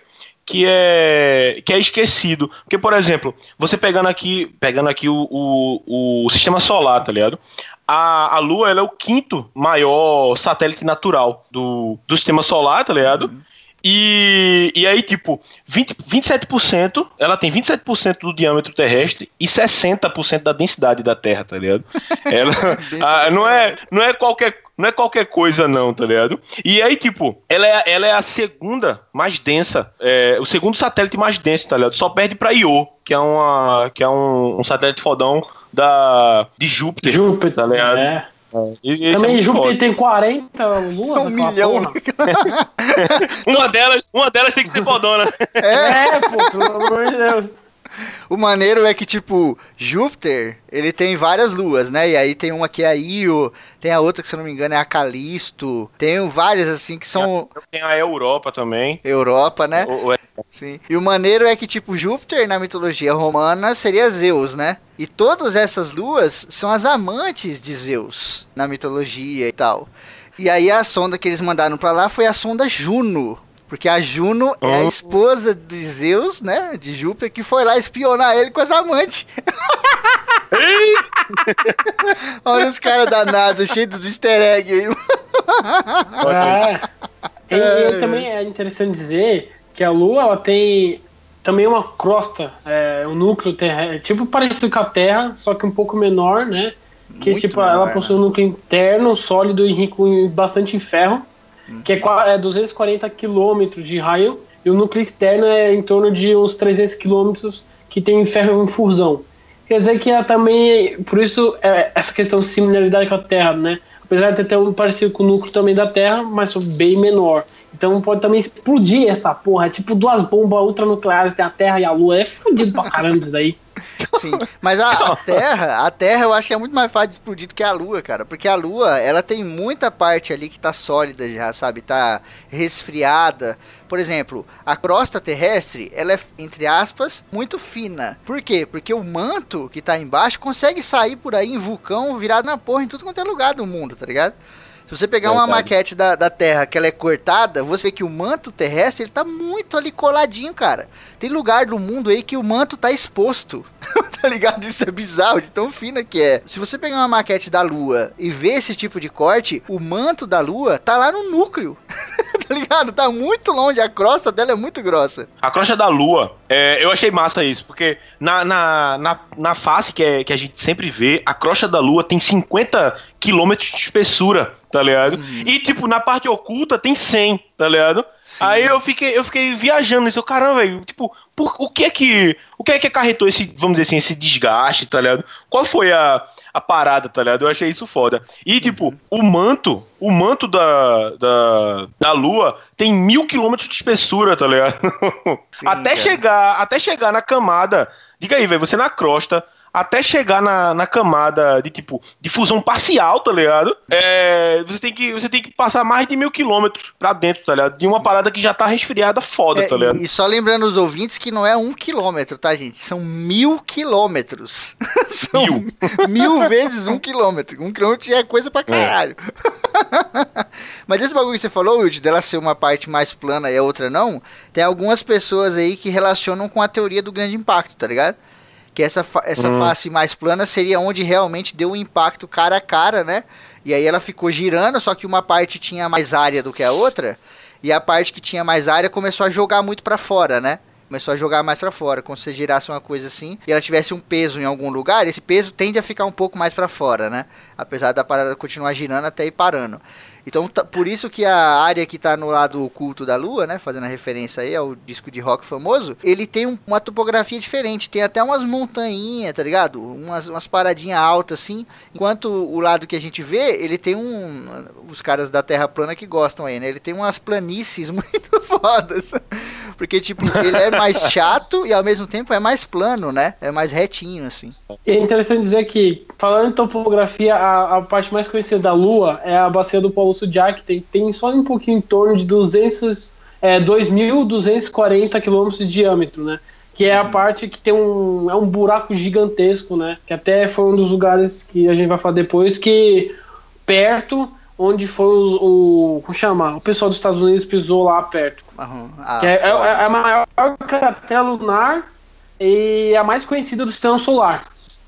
que é que é esquecido. Porque, por exemplo, você pegando aqui, pegando aqui o, o, o sistema solar, tá ligado? A, a Lua ela é o quinto maior satélite natural do, do sistema solar, tá ligado? E, e aí, tipo, 20, 27%, ela tem 27% do diâmetro terrestre e 60% da densidade da Terra, tá ligado? Ela ah, não, é, não, é qualquer, não é qualquer coisa, não, tá ligado? E aí, tipo, ela é, ela é a segunda mais densa, é, o segundo satélite mais denso, tá ligado? Só perde pra Io, que é, uma, que é um, um satélite fodão da, de Júpiter. Júpiter, tá ligado? é. Isso é Também muito Júpiter foda. tem 40 luas, Um milhão. porra. Uma delas, uma delas tem que ser fodona. É, pô, pelo amor de Deus. O maneiro é que, tipo, Júpiter, ele tem várias luas, né? E aí tem uma que é a Io, tem a outra que, se eu não me engano, é a Calisto. Tem várias, assim, que são Tem a Europa também. Europa, né? O- o- Sim. E o maneiro é que, tipo, Júpiter na mitologia romana seria Zeus, né? E todas essas luas são as amantes de Zeus na mitologia e tal. E aí a sonda que eles mandaram pra lá foi a sonda Juno. Porque a Juno é a Oh. esposa de Zeus, né? De Júpiter, que foi lá espionar ele com as amantes. Olha os caras da NASA, cheios dos easter eggs aí. É. E, e também é interessante dizer que a Lua ela tem também uma crosta, é, um núcleo terrestre, tipo parecido com a Terra, só que um pouco menor, né? Que Muito tipo, menor, ela né? possui um núcleo interno, sólido e rico em bastante em que é, qua- é 240 quilômetros de raio, e o núcleo externo é em torno de uns 300 quilômetros que tem ferro em fusão. Quer dizer que ela também, por isso, é, essa questão de similaridade com a Terra, né? Apesar de ter um parecido com o núcleo também da Terra, mas bem menor. Então pode também explodir essa porra. É tipo duas bombas ultranucleares, tem a Terra e a Lua. É fudido pra caramba isso daí. Sim, mas a, a Terra, a Terra eu acho que é muito mais fácil de explodir do que a Lua, cara. Porque a Lua, ela tem muita parte ali que tá sólida já, sabe? Tá resfriada. Por exemplo, a crosta terrestre, ela é, entre aspas, muito fina. Por quê? Porque o manto que tá embaixo consegue sair por aí em vulcão virado na porra em tudo quanto é lugar do mundo, tá ligado? Se você pegar uma Verdade. maquete da, da Terra que ela é cortada, você vê que o manto terrestre ele tá muito ali coladinho, cara. Tem lugar do mundo aí que o manto tá exposto. tá ligado? Isso é bizarro, de tão fina que é. Se você pegar uma maquete da Lua e ver esse tipo de corte, o manto da Lua tá lá no núcleo. tá ligado? Tá muito longe, a crosta dela é muito grossa. A crosta da Lua, é, eu achei massa isso, porque na, na, na, na face que, é, que a gente sempre vê, a crosta da Lua tem 50 quilômetros de espessura, tá ligado? E, tipo, na parte oculta tem 100, tá ligado? Sim. Aí eu fiquei, eu fiquei viajando nisso, eu, caramba, velho, tipo, por, o que é que, o que é que acarretou esse, vamos dizer assim, esse desgaste, tá ligado? Qual foi a, a parada, tá ligado? Eu achei isso foda. E, tipo, o manto, o manto da, da, da Lua tem mil quilômetros de espessura, tá ligado? Sim, até cara. chegar, até chegar na camada. Diga aí, velho, você na crosta, até chegar na, na camada de tipo de fusão parcial, tá ligado? É, você, tem que, você tem que passar mais de mil quilômetros pra dentro, tá ligado? De uma parada que já tá resfriada foda, É, tá ligado? e, e só lembrando os ouvintes que não é um quilômetro, tá, gente? São mil quilômetros. São Mil. mil vezes um quilômetro. Um quilômetro já é coisa pra caralho. Mas esse bagulho que você falou, Wilde, dela ser uma parte mais plana e a outra não, tem algumas pessoas aí que relacionam com a teoria do grande impacto, tá ligado? Que essa, fa- essa Hum. face mais plana seria onde realmente deu o impacto cara a cara, né? E aí ela ficou girando, só que uma parte tinha mais área do que a outra, e a parte que tinha mais área começou a jogar muito pra fora, né? Começou a jogar mais pra fora. Como se você girasse uma coisa assim e ela tivesse um peso em algum lugar, esse peso tende a ficar um pouco mais pra fora, né? Apesar da parada continuar girando até ir parando. Então, tá- por isso que a área que tá no lado oculto da Lua, né, fazendo a referência aí ao disco de rock famoso, ele tem um- uma topografia diferente, tem até umas montanhinhas, tá ligado? Umas, umas paradinhas altas assim, enquanto o lado que a gente vê, ele tem um os caras da Terra plana que gostam aí, né? Ele tem umas planícies muito fodas. Porque tipo, ele é mais chato e ao mesmo tempo é mais plano, né? É mais retinho assim. É interessante dizer que, falando em topografia, a, a parte mais conhecida da Lua é a bacia do Polo Sudiar, que tem, tem só um pouquinho em torno de 200, é, 2.240 quilômetros de diâmetro, né? Que é a parte que tem um, é um buraco gigantesco, né? Que até foi um dos lugares que a gente vai falar depois, que perto onde foi o, o como chama? O pessoal dos Estados Unidos pisou lá perto. Aham. Ah, Que é, é- é a maior cratera lunar e a mais conhecida do sistema solar.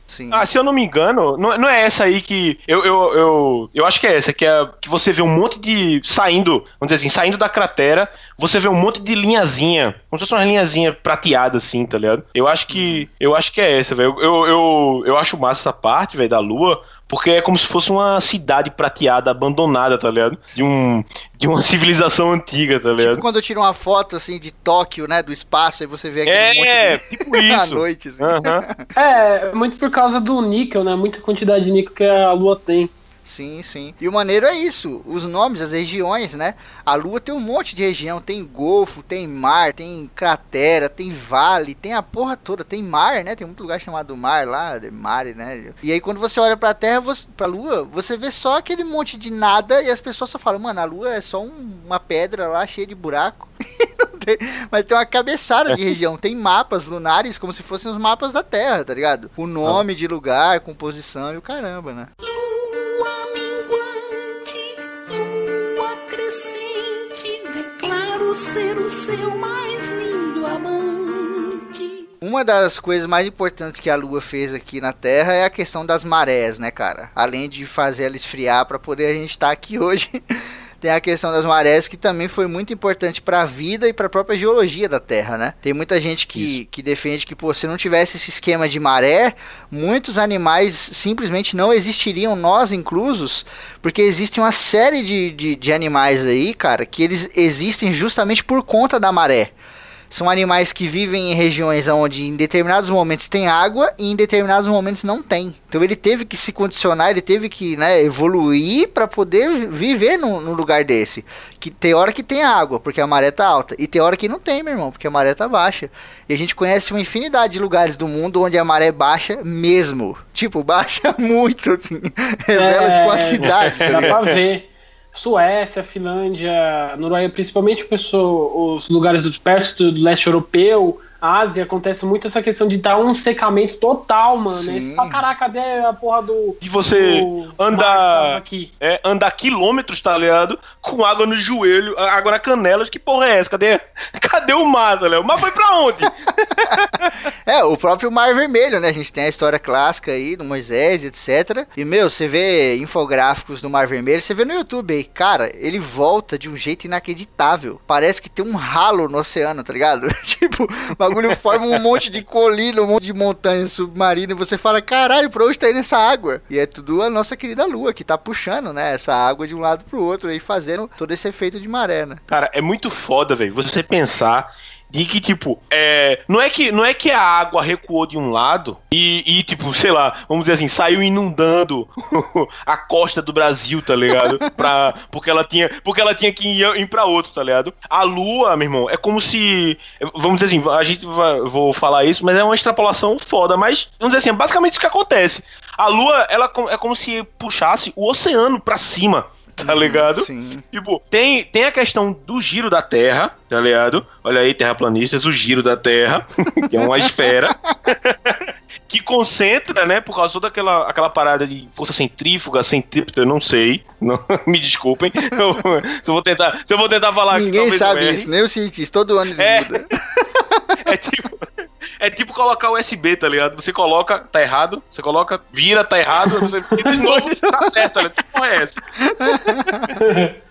Sim. Ah, se eu não me engano, não, não é essa aí que. Eu, eu, eu, eu acho que é essa, que é que você vê um monte de. Saindo, vamos dizer assim, saindo da cratera, você vê um monte de linhazinha. Como se fosse uma linhazinha prateada, assim, tá ligado? Eu acho que. Eu acho que é essa, velho. Eu, eu, eu acho massa essa parte, velho, da Lua. Porque é como se fosse uma cidade prateada, abandonada, tá ligado? De, um, de uma civilização antiga, tá ligado? Tipo quando eu tiro uma foto assim de Tóquio, né, do espaço, aí você vê aquele é, monte tipo de... à isso. noite, assim. Aham. É, muito por causa do níquel, né? Muita quantidade de níquel que a Lua tem. Sim, sim. E o maneiro é isso, os nomes, as regiões, né? A Lua tem um monte de região, tem golfo, tem mar, tem cratera, tem vale, tem a porra toda, tem mar, né? Tem muito lugar chamado mar lá, de mar, né? E aí quando você olha pra Terra, você, pra Lua, você vê só aquele monte de nada e as pessoas só falam, mano, a Lua é só um- uma pedra lá cheia de buraco. Tem- Mas tem uma cabeçada de região, tem mapas lunares como se fossem os mapas da Terra, tá ligado? O nome de lugar, composição e o caramba, né? Lua ser o seu mais lindo amante. Uma das coisas mais importantes que a Lua fez aqui na Terra é a questão das marés, né, cara? Além de fazer ela esfriar para poder a gente estar aqui hoje, tem a questão das marés que também foi muito importante para a vida e para a própria geologia da Terra, né? Tem muita gente que, que defende que, pô, se não tivesse esse esquema de maré, muitos animais simplesmente não existiriam, nós inclusos, porque existe uma série de, de, de animais aí, cara, que eles existem justamente por conta da maré. São animais que vivem em regiões onde em determinados momentos tem água e em determinados momentos não tem. Então ele teve que se condicionar, ele teve que né, evoluir para poder vi- viver num, num lugar desse. Que tem hora que tem água, porque a maré tá alta, e tem hora que não tem, meu irmão, porque a maré tá baixa. E a gente conhece uma infinidade de lugares do mundo onde a maré baixa mesmo. Tipo, baixa muito, assim. Revela tipo uma cidade, tá Dá pra ver. Suécia, Finlândia, Noruega, principalmente o pessoal, os lugares do perto do leste europeu, Ásia, acontece muito essa questão de dar um secamento total, mano. Sim. Fala, caraca, cadê a porra do. De você do andar- aqui? É, andar quilômetros, tá ligado? Com água no joelho, água na canela. Que porra é essa? Cadê, cadê o mar, tá ligado? O mar foi pra onde? É, o próprio Mar Vermelho, né? A gente tem a história clássica aí do Moisés, etc. E, meu, você vê infográficos do Mar Vermelho, você vê no YouTube aí, cara, ele volta de um jeito inacreditável. Parece que tem um ralo no oceano, tá ligado? tipo, bagulho forma um monte de colina, um monte de montanha submarina, e você fala, caralho, pra onde tá indo essa água? E é tudo a nossa querida Lua, que tá puxando, né, essa água de um lado pro outro aí, fazendo todo esse efeito de maré, né? Cara, é muito foda, velho, você pensar de que, tipo, é, não, é que, não é que a água recuou de um lado e, e, tipo, sei lá, vamos dizer assim, saiu inundando a costa do Brasil, tá ligado? Porque, ela tinha, porque ela tinha que ir, ir pra outro, tá ligado? A lua, meu irmão, é como se. Vamos dizer assim, a gente vai, vou falar isso, mas é uma extrapolação foda, mas vamos dizer assim, é basicamente isso que acontece. A lua, ela é como se puxasse o oceano pra cima tá ligado? Sim. Tipo, tem, tem a questão do giro da Terra, tá ligado? Olha aí, terraplanistas, o giro da Terra, que é uma esfera. que concentra, né, por causa daquela aquela parada de força centrífuga, centrípeta, eu não sei. Não, me desculpem. Eu, se, eu vou tentar, se eu vou tentar falar Ninguém sabe isso, nem o cientista. Todo ano ele É. É tipo, é tipo colocar USB, tá ligado? Você coloca, tá errado, você coloca, vira, tá errado, você vira de novo, tá certo, tá ligado? Que porra é essa?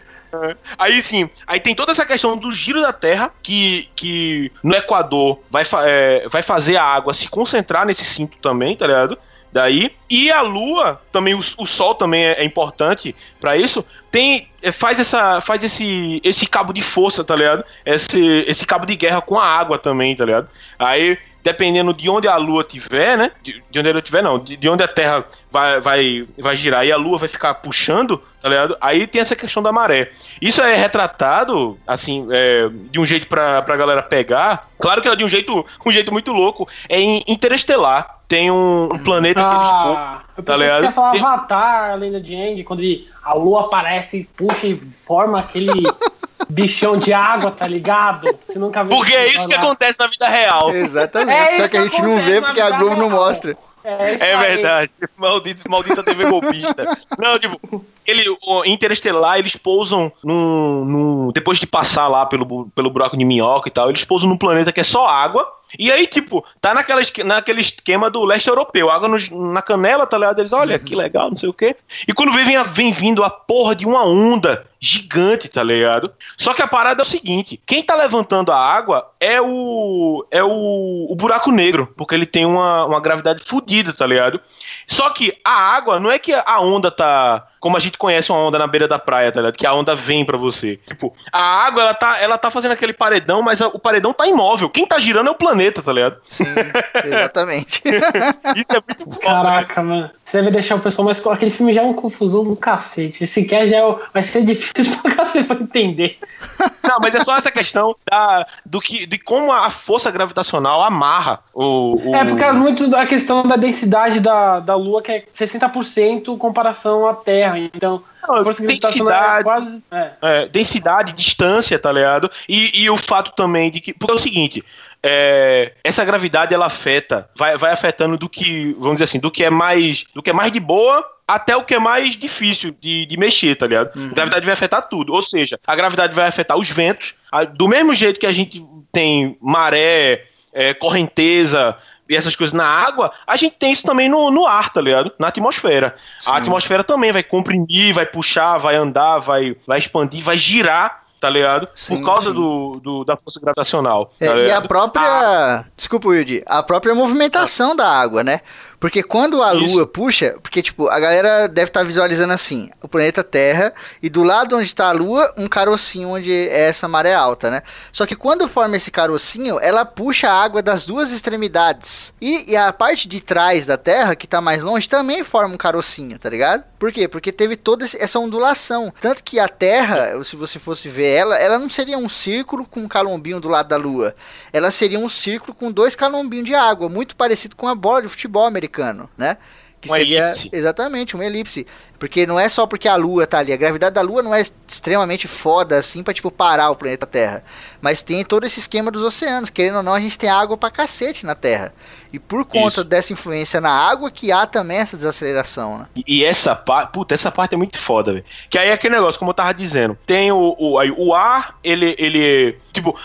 Aí sim, aí tem toda essa questão do giro da Terra, que, que no Equador vai, fa- é, vai fazer a água se concentrar nesse cinto também, tá ligado? Daí. E a Lua, também, o, o Sol também é, é importante pra isso. Tem. é, Faz, essa, faz esse, esse cabo de força, tá ligado? Esse, esse cabo de guerra com a água também, tá ligado? Aí, dependendo de onde a Lua tiver, né? De, de onde ela tiver, não. De, de onde a Terra vai, vai, vai girar e a Lua vai ficar puxando, tá ligado? Aí tem essa questão da maré. Isso é retratado, assim, é, de um jeito pra, pra galera pegar. Claro que é de um jeito, um jeito muito louco. É em Interestelar. Tem um, um planeta que eles Ah, eu tá pensei que ligado? você ia falar Tem- Avatar, a lenda de Aang, quando ele- a lua aparece, puxa e forma aquele bichão de água, tá ligado? Você nunca viu Porque é isso que acontece na vida real. Exatamente. É Só isso que a que gente não vê porque a Globo não real. mostra. É, É verdade. Maldito, maldita TV golpista. Não, tipo, ele, o Interestelar, eles pousam num, num- Depois de passar lá pelo, pelo buraco de minhoca e tal, eles pousam num planeta que é só água. E aí, tipo, tá naquela, naquele esquema do leste europeu. Água nos- na canela, tá ligado? Eles, olha, que legal, não sei o quê. E quando vem, vem, vem vindo a porra de uma onda gigante, tá ligado? Só que a parada é o seguinte: quem tá levantando a água é o. é o, o buraco negro, porque ele tem uma, uma gravidade fodida, tá ligado? Só que a água não é que a onda tá. Como a gente conhece uma onda na beira da praia, tá ligado? Que a onda vem pra você. Tipo, a água, ela tá, ela tá fazendo aquele paredão, mas a- o paredão tá imóvel. Quem tá girando é o planeta, tá ligado? Sim, exatamente. Isso é muito foda. Caraca, mano. Você vai deixar o pessoal mais. Aquele filme já é uma confusão do cacete. Esse quer já é vai ser difícil pra cacete pra entender. Não, mas é só essa questão da, do que, de como a força gravitacional amarra o. o- É por causa muito da questão da densidade da, da Lua, que é 60% em comparação à Terra. Então, Não, força gravitacional é densidade. quase. É. É, densidade, distância, tá ligado? E, e o fato também de que. Porque é o seguinte. é, essa gravidade ela afeta, vai, vai afetando do que, vamos dizer assim, do que é mais, do que é mais de boa até o que é mais difícil de, de mexer, tá ligado? A gravidade vai afetar tudo. Ou seja, a gravidade vai afetar os ventos, a- do mesmo jeito que a gente tem maré, é, correnteza e essas coisas na água, a gente tem isso também no, no ar, tá ligado? Na atmosfera. Sim. A atmosfera também vai comprimir, vai puxar, vai andar, vai, vai expandir, vai girar, tá ligado? Sim, Por causa do, do- da força gravitacional. É, tá e a própria. Desculpa, Wilde. A própria movimentação da água, né? Porque quando a Isso. Lua puxa, porque tipo, a galera deve estar visualizando assim, o planeta Terra, e do lado onde está a Lua, um carocinho onde é essa maré alta, né? Só que quando forma esse carocinho, ela puxa a água das duas extremidades. E, e a parte de trás da Terra, que tá mais longe, também forma um carocinho, tá ligado? Por quê? Porque teve toda essa ondulação. Tanto que a Terra, se você fosse ver ela, ela não seria um círculo com um calombinho do lado da Lua. Ela seria um círculo com dois calombinhos de água, muito parecido com a bola de futebol americano, né? Que Uma seria elipse. exatamente uma elipse. Porque não é só porque a Lua tá ali. A gravidade da Lua não é extremamente foda assim pra tipo parar o planeta Terra. Mas tem todo esse esquema dos oceanos. Querendo ou não, a gente tem água pra cacete na Terra. E por conta Isso. dessa influência na água que há também essa desaceleração, né? E- essa parte, puta, essa parte é muito foda, velho. Que aí é aquele negócio, como eu tava dizendo, tem o, o, aí, o ar, ele, ele, tipo,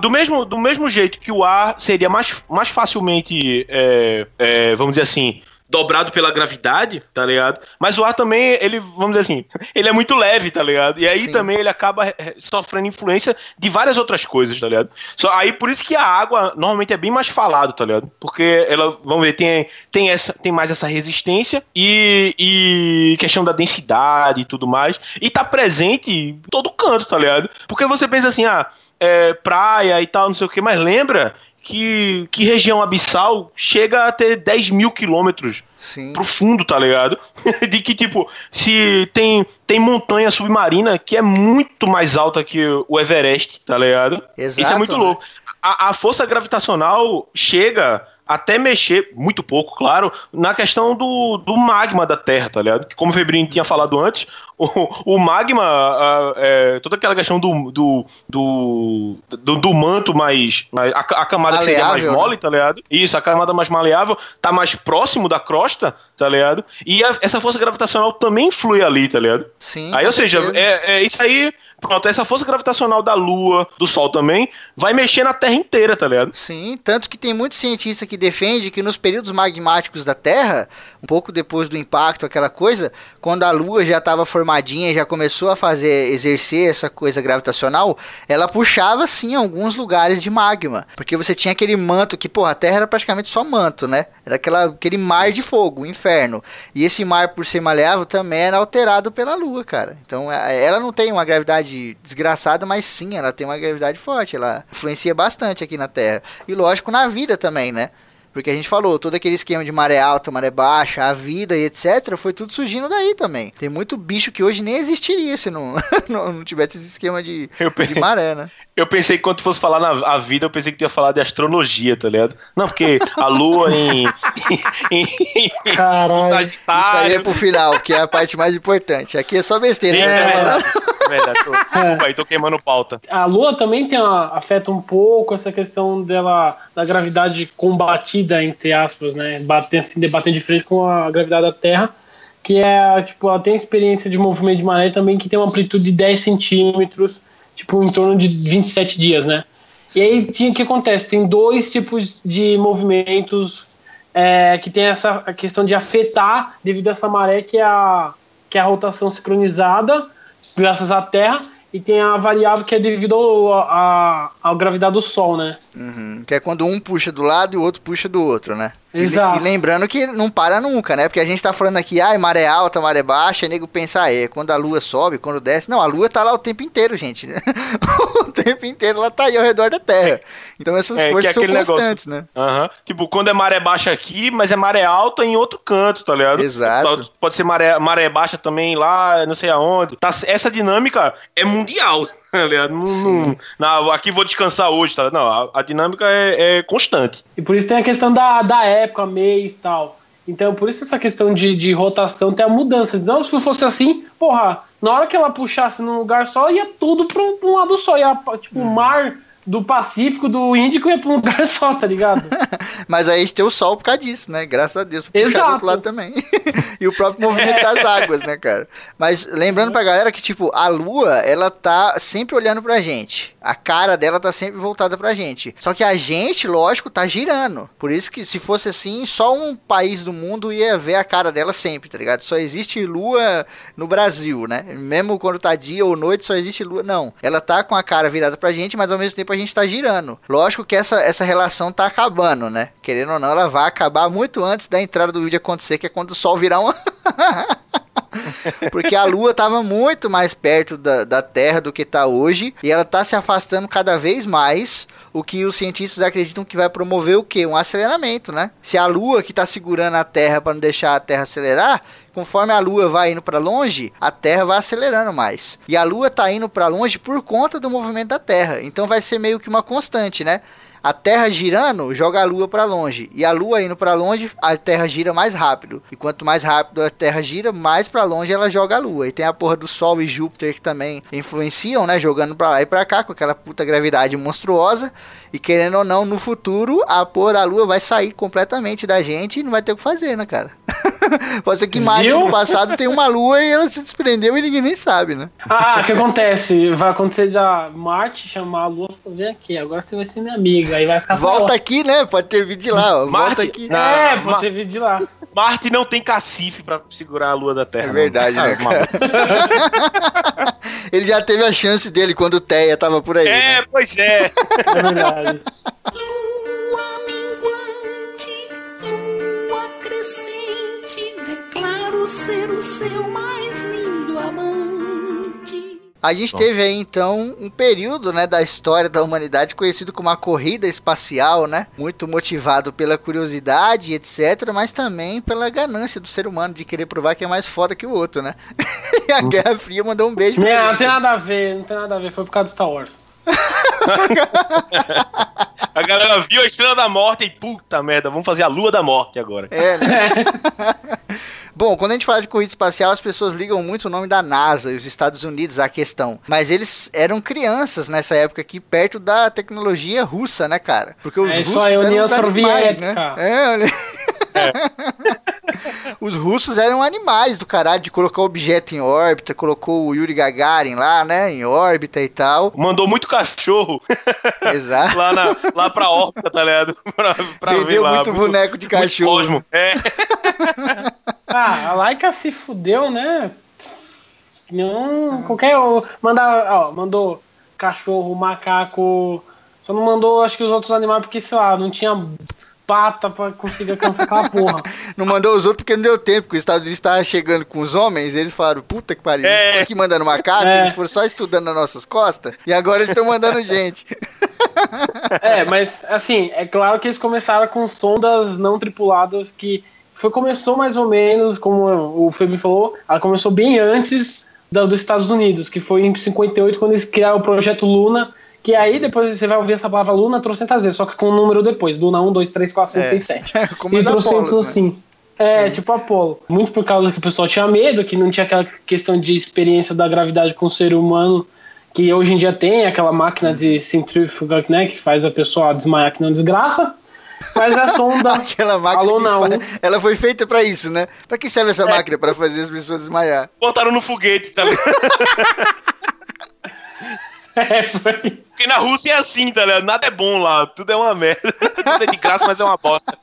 do mesmo, do mesmo jeito que o ar seria mais, mais facilmente, é, é, vamos dizer assim, dobrado pela gravidade, tá ligado? Mas o ar também, ele, vamos dizer assim, ele é muito leve, tá ligado? E aí Sim. também ele acaba eh, sofrendo influência de várias outras coisas, tá ligado? Só, aí por isso que a água normalmente é bem mais falado, tá ligado? Porque ela, vamos ver, tem, tem, essa, tem mais essa resistência e, e questão da densidade e tudo mais. E tá presente em todo canto, tá ligado? Porque você pensa assim, ah, é, praia e tal, não sei o que, mas lembra que, que região abissal chega a ter 10 mil quilômetros Sim. profundo, tá ligado? De que, tipo, se tem, tem montanha submarina que é muito mais alta que o Everest, tá ligado? Isso é Exato, muito né? louco. A, a força gravitacional chega até mexer, muito pouco, claro, na questão do, do magma da Terra, tá ligado? Que como o Febrinho tinha falado antes, o, o magma, a- é, toda aquela questão do, do, do, do, do manto mais. mais- a, a camada que seria mais Maleável, né? mole, tá ligado? Isso, a camada mais maleável tá mais próximo da crosta, tá ligado? E a- essa força gravitacional também flui ali, tá ligado? Sim. Aí, ou seja, é, é isso aí. Pronto, essa força gravitacional da Lua, do Sol também, vai mexer na Terra inteira, tá ligado? Sim, tanto que tem muito cientista que defende que nos períodos magmáticos da Terra, um pouco depois do impacto, aquela coisa, quando a Lua já estava formadinha, já começou a fazer, exercer essa coisa gravitacional, ela puxava sim alguns lugares de magma, porque você tinha aquele manto que, porra, a Terra era praticamente só manto, né? Era aquela, aquele mar de fogo, o inferno. E esse mar, por ser maleável, também era alterado pela Lua, cara. Então, a- ela não tem uma gravidade desgraçada, mas sim, ela tem uma gravidade forte. Ela influencia bastante aqui na Terra. E lógico, na vida também, né? Porque a gente falou, todo aquele esquema de maré alta, maré baixa, a vida e etc, foi tudo surgindo daí também. Tem muito bicho que hoje nem existiria se não, não, não tivesse esse esquema de, de maré, né? eu pensei que quando tu fosse falar na a vida, eu pensei que tu ia falar de astrologia, tá ligado? Não, porque a Lua em. em, em Caralho. Isso aí é pro final, que é a parte mais importante. Aqui é só besteira. É, né? Tá falando? é verdade. Tô, desculpa aí, tô queimando pauta. A Lua também tem uma- afeta um pouco essa questão dela da gravidade combatida entre aspas, né? Bater assim, debatendo de frente com a gravidade da Terra, que é tipo ela tem experiência de movimento de maré também que tem uma amplitude de 10 centímetros, tipo em torno de 27 dias, né? E aí tinha- o que acontece? Tem dois tipos de movimentos é, que tem essa questão de afetar devido a essa maré que é a que é a rotação sincronizada graças à Terra e tem a variável que é devido ao, a, à gravidade do Sol, né? Uhum, que é quando um puxa do lado e o outro puxa do outro, né? E Exato. E, lembrando que não para nunca, né? Porque a gente tá falando aqui, ai, maré alta, maré baixa, e nego pensa, ah, é quando a lua sobe, quando desce. Não, a lua tá lá o tempo inteiro, gente. né? o tempo inteiro ela tá aí ao redor da Terra. Então essas É, forças é são aquele negócio. constantes, né? Aham. Tipo, quando é maré baixa aqui, mas é maré alta em outro canto, tá ligado? Exato. Pode- ser maré, maré baixa também lá, não sei aonde. Tá, essa dinâmica é mundial? Não, não- não, aqui vou descansar hoje, tá? Não, a, a dinâmica é, é constante. E por isso tem a questão da, da época, mês e tal. Então, por isso essa questão de, de rotação tem a mudança. Não, se fosse assim, porra, na hora que ela puxasse num lugar só, ia tudo pra um, pra um lado só. Ia, tipo, o mar do Pacífico, do Índico, ia pra um lugar só, tá ligado? Mas aí a gente tem o sol por causa disso, né? Graças a Deus, puxar do Exato. outro lado também. e o próprio movimento das águas, né, cara? Mas lembrando pra galera que, tipo, a lua, ela tá sempre olhando pra gente. A cara dela tá sempre voltada pra gente. Só que a gente, lógico, tá girando. Por isso que se fosse assim, só um país do mundo ia ver a cara dela sempre, tá ligado? Só existe lua no Brasil, né? Mesmo quando tá dia ou noite, só existe lua. Não. Ela tá com a cara virada pra gente, mas ao mesmo tempo a gente tá girando. Lógico que essa, essa relação tá acabando, né? Querendo ou não, ela vai acabar muito antes da entrada do vídeo acontecer, que é quando o sol virar uma. Porque a Lua estava muito mais perto da, da Terra do que está hoje. E ela está se afastando cada vez mais. O que os cientistas acreditam que vai promover o quê? Um aceleramento, né? Se a Lua que está segurando a Terra para não deixar a Terra acelerar, conforme a Lua vai indo para longe, a Terra vai acelerando mais. E a Lua está indo para longe por conta do movimento da Terra. Então vai ser meio que uma constante, né? A Terra girando joga a Lua para longe e a Lua indo para longe, a Terra gira mais rápido. E quanto mais rápido a Terra gira, mais para longe ela joga a Lua. E tem a porra do Sol e Júpiter que também influenciam, né, jogando para lá e para cá com aquela puta gravidade monstruosa. E querendo ou não, no futuro a porra da Lua vai sair completamente da gente e não vai ter o que fazer, né, cara? Pode ser que Marte Viu? no passado tem uma lua e ela se desprendeu e ninguém nem sabe, né? Ah, o que acontece? Vai acontecer da Marte chamar a Lua pra vir aqui. Agora você vai ser minha amiga. Aí vai ficar Volta falando. aqui, né? Pode ter vídeo de lá, ó. Volta Marte? aqui. Não. É, pode ter vídeo de lá. Marte não tem cacife pra segurar a lua da Terra. É não. verdade, né, Ah, maluco. Ele já teve a chance dele quando o Teia tava por aí. né? É, pois é. É verdade. Lua minguante, lua crescente, declaro ser o seu mais lindo amante. A gente teve aí então um período, né, da história da humanidade conhecido como a corrida espacial, né? Muito motivado pela curiosidade, etc, mas também pela ganância do ser humano de querer provar que é mais foda que o outro, né? e a Guerra Fria mandou um beijo pra Não, não tem nada a ver, não tem nada a ver. Foi por causa do Star Wars. A galera viu a estrela da morte e puta merda, vamos fazer a lua da morte agora. É, né? Bom, quando a gente fala de corrida espacial, as pessoas ligam muito o nome da NASA e os Estados Unidos à questão. Mas eles eram crianças nessa época aqui, perto da tecnologia russa, né, cara? Porque os É russos aí, eram União uns animais, né? Soviética. É, olha. Os russos eram animais do caralho de colocar objeto em órbita, colocou o Yuri Gagarin lá, né, em órbita e tal. Mandou muito cachorro Exato. lá, na, lá pra órbita, tá ligado? Pra, pra ver Vendeu lá. muito boneco de cachorro. Cosmo. É, Ah, a Laika se fudeu, né? Não, qualquer. Manda, ó, mandou cachorro, macaco. Só não mandou, acho que os outros animais, porque, sei lá, não tinha pata pra conseguir alcançar aquela porra. Não mandou os outros porque não deu tempo, porque os Estados Unidos estavam chegando com os homens, eles falaram, puta que pariu, É. eles aqui mandando macaco, É. eles foram só estudando nas nossas costas, e agora eles estão mandando gente. É, mas assim, é claro que eles começaram com sondas não tripuladas que foi começou mais ou menos, como o Felipe falou, ela começou bem antes da, dos Estados Unidos, que foi em 58 quando eles criaram o projeto Luna, que aí depois você vai ouvir essa palavra Luna trocentas vezes, só que com um número depois, Luna 1, 2, 3, 4, 5, É. 6, 7. Como E os trocentos Apolos, né? assim. É, tipo Apolo. Muito por causa que o pessoal tinha medo, que não tinha aquela questão de experiência da gravidade com o ser humano, que hoje em dia tem aquela máquina de centrífuga, né, que faz a pessoa desmaiar que não desgraça. Mas a sonda. Aquela máquina, fa- ela foi feita pra isso, né? Pra que serve É. essa máquina? Pra fazer as pessoas desmaiar. botaram no foguete, tá ligado? É, foi. Porque na Rússia é assim, tá ligado? Nada é bom lá, tudo é uma merda. Tudo é de graça, mas é uma bosta.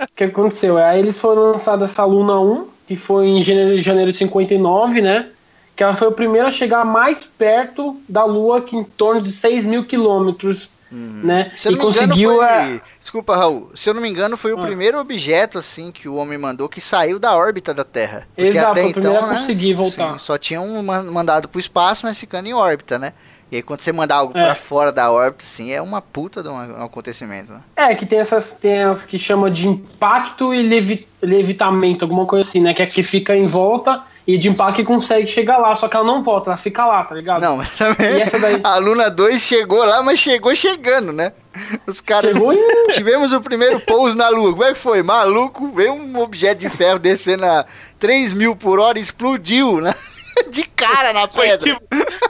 O que aconteceu? Aí eles foram lançados essa Luna 1, que foi em janeiro, janeiro de 59, né? Que ela foi o primeiro a chegar mais perto da Lua, que em torno de 6 mil quilômetros, né? Se eu E não me engano, conseguiu. foi... é, Desculpa, Raul. Se eu não me engano, foi o Ah. primeiro objeto, assim, que o homem mandou que saiu da órbita da Terra. Porque Exato, até então, a né, conseguir voltar. sim, só tinham man- mandado pro espaço, mas ficando em órbita, né? E aí, quando você mandar algo É. pra fora da órbita, assim, é uma puta de um, um acontecimento, né? É, que tem essas tem as que chama de impacto e levi- levitamento, alguma coisa assim, né? Que é que fica em volta e de impacto consegue chegar lá, só que ela não volta, ela fica lá, tá ligado? Não, mas também E essa daí? a Luna 2 chegou lá, mas chegou chegando, né? Os caras... Chegou e. Tivemos o primeiro pouso na Lua. Como é que foi? Maluco, veio um objeto de ferro descendo a 3 mil por hora e explodiu, né? De cara na Foi pedra. tipo,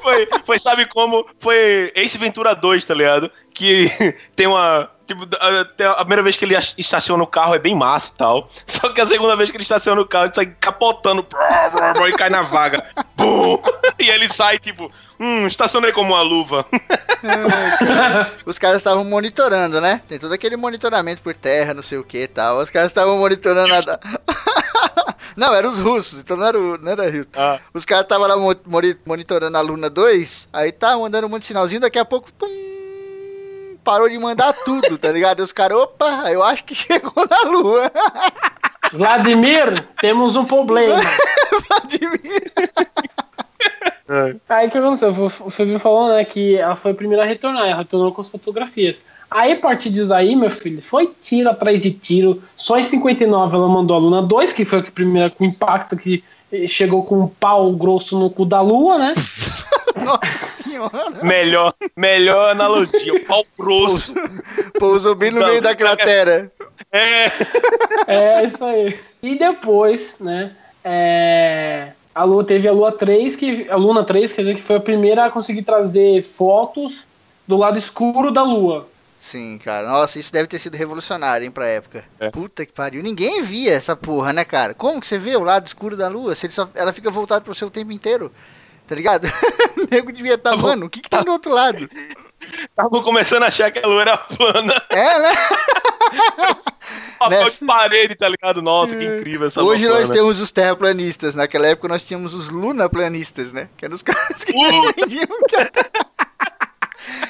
foi, foi, sabe como? Foi Ace Ventura 2, tá ligado? Que tem uma. Tipo, a- a primeira vez que ele estaciona o carro é bem massa e tal. Só que a segunda vez que ele estaciona o carro, ele sai capotando e cai na vaga. Bum! E ele sai, tipo, hum, estacionei como uma luva. Os caras estavam monitorando, né? Tem todo aquele monitoramento por terra, não sei o que e tal. Os caras estavam monitorando a. não, eram os russos, então não era, o, não era Houston. Ah. Os caras estavam lá mo- moni- monitorando a Luna 2, aí tá mandando um monte de sinalzinho, daqui a pouco. pum, parou de mandar tudo, tá ligado? E os caras, opa, eu acho que chegou na Lua. Vladimir, temos um problema. Vladimir. Aí o que aconteceu? O Febinho falou, né, que ela foi a primeira a retornar, ela retornou com as fotografias. Aí, a partir disso aí, meu filho, foi tiro atrás de tiro. Só em 59 ela mandou a Luna 2, que foi a primeira com impacto que chegou com um pau grosso no cu da Lua, né? Nossa senhora. Melhor, melhor analogia. O pau grosso. Pousou bem no meio da cratera. É. É isso aí. E depois, né? é, a Lua teve a Lua 3, que a Luna 3, quer dizer que foi a primeira a conseguir trazer fotos do lado escuro da Lua. Sim, cara. Nossa, isso deve ter sido revolucionário, hein, pra época. É. Puta que pariu. Ninguém via essa porra, né, cara? Como que você vê o lado escuro da lua se só, ela fica voltada pro seu tempo inteiro? Tá ligado? o nego devia estar, Tá bom. mano, o que que tem do outro lado? Tava começando a achar que a lua era plana. É, né? Papel Nessa- de parede, tá ligado? Nossa, que incrível essa Hoje nós plana. temos os terraplanistas. Naquela época nós tínhamos os lunaplanistas, né? Que eram os caras que defendiam que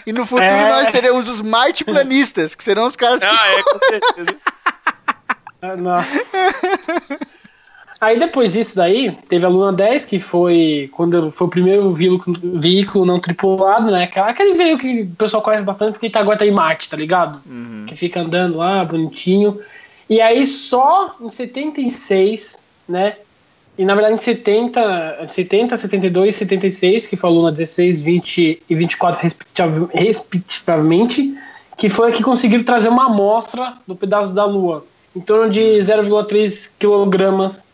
E no futuro É. nós teremos os martiplanistas, que serão os caras que Ah, é, com certeza. Ah, não. Aí depois disso daí, teve a Luna 10, que foi quando foi o primeiro veículo, veículo não tripulado, né? Aquela- Aquele veículo que o pessoal conhece bastante porque tá agora tá em Marte, tá ligado? Uhum. Que fica andando lá, bonitinho. E aí só em 76, né? E na verdade em 70, 70 72 e 76, que foi a Luna 16, 20 e 24 respectiv- respectivamente, que foi a que conseguiram trazer uma amostra do pedaço da Lua, em torno de 0,3 quilogramas,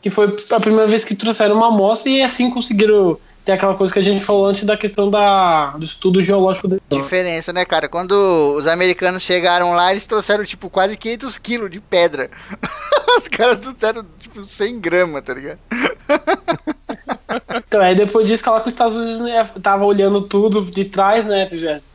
que foi a primeira vez que trouxeram uma amostra e assim conseguiram ter aquela coisa que a gente falou antes da questão da, do estudo geológico Diferença, né, cara? Quando os americanos chegaram lá, eles trouxeram, tipo, quase 500 quilos de pedra. os caras trouxeram, tipo, 100 gramas, tá ligado? Então, aí depois disso, que ela com os Estados Unidos né, tava olhando tudo de trás, né?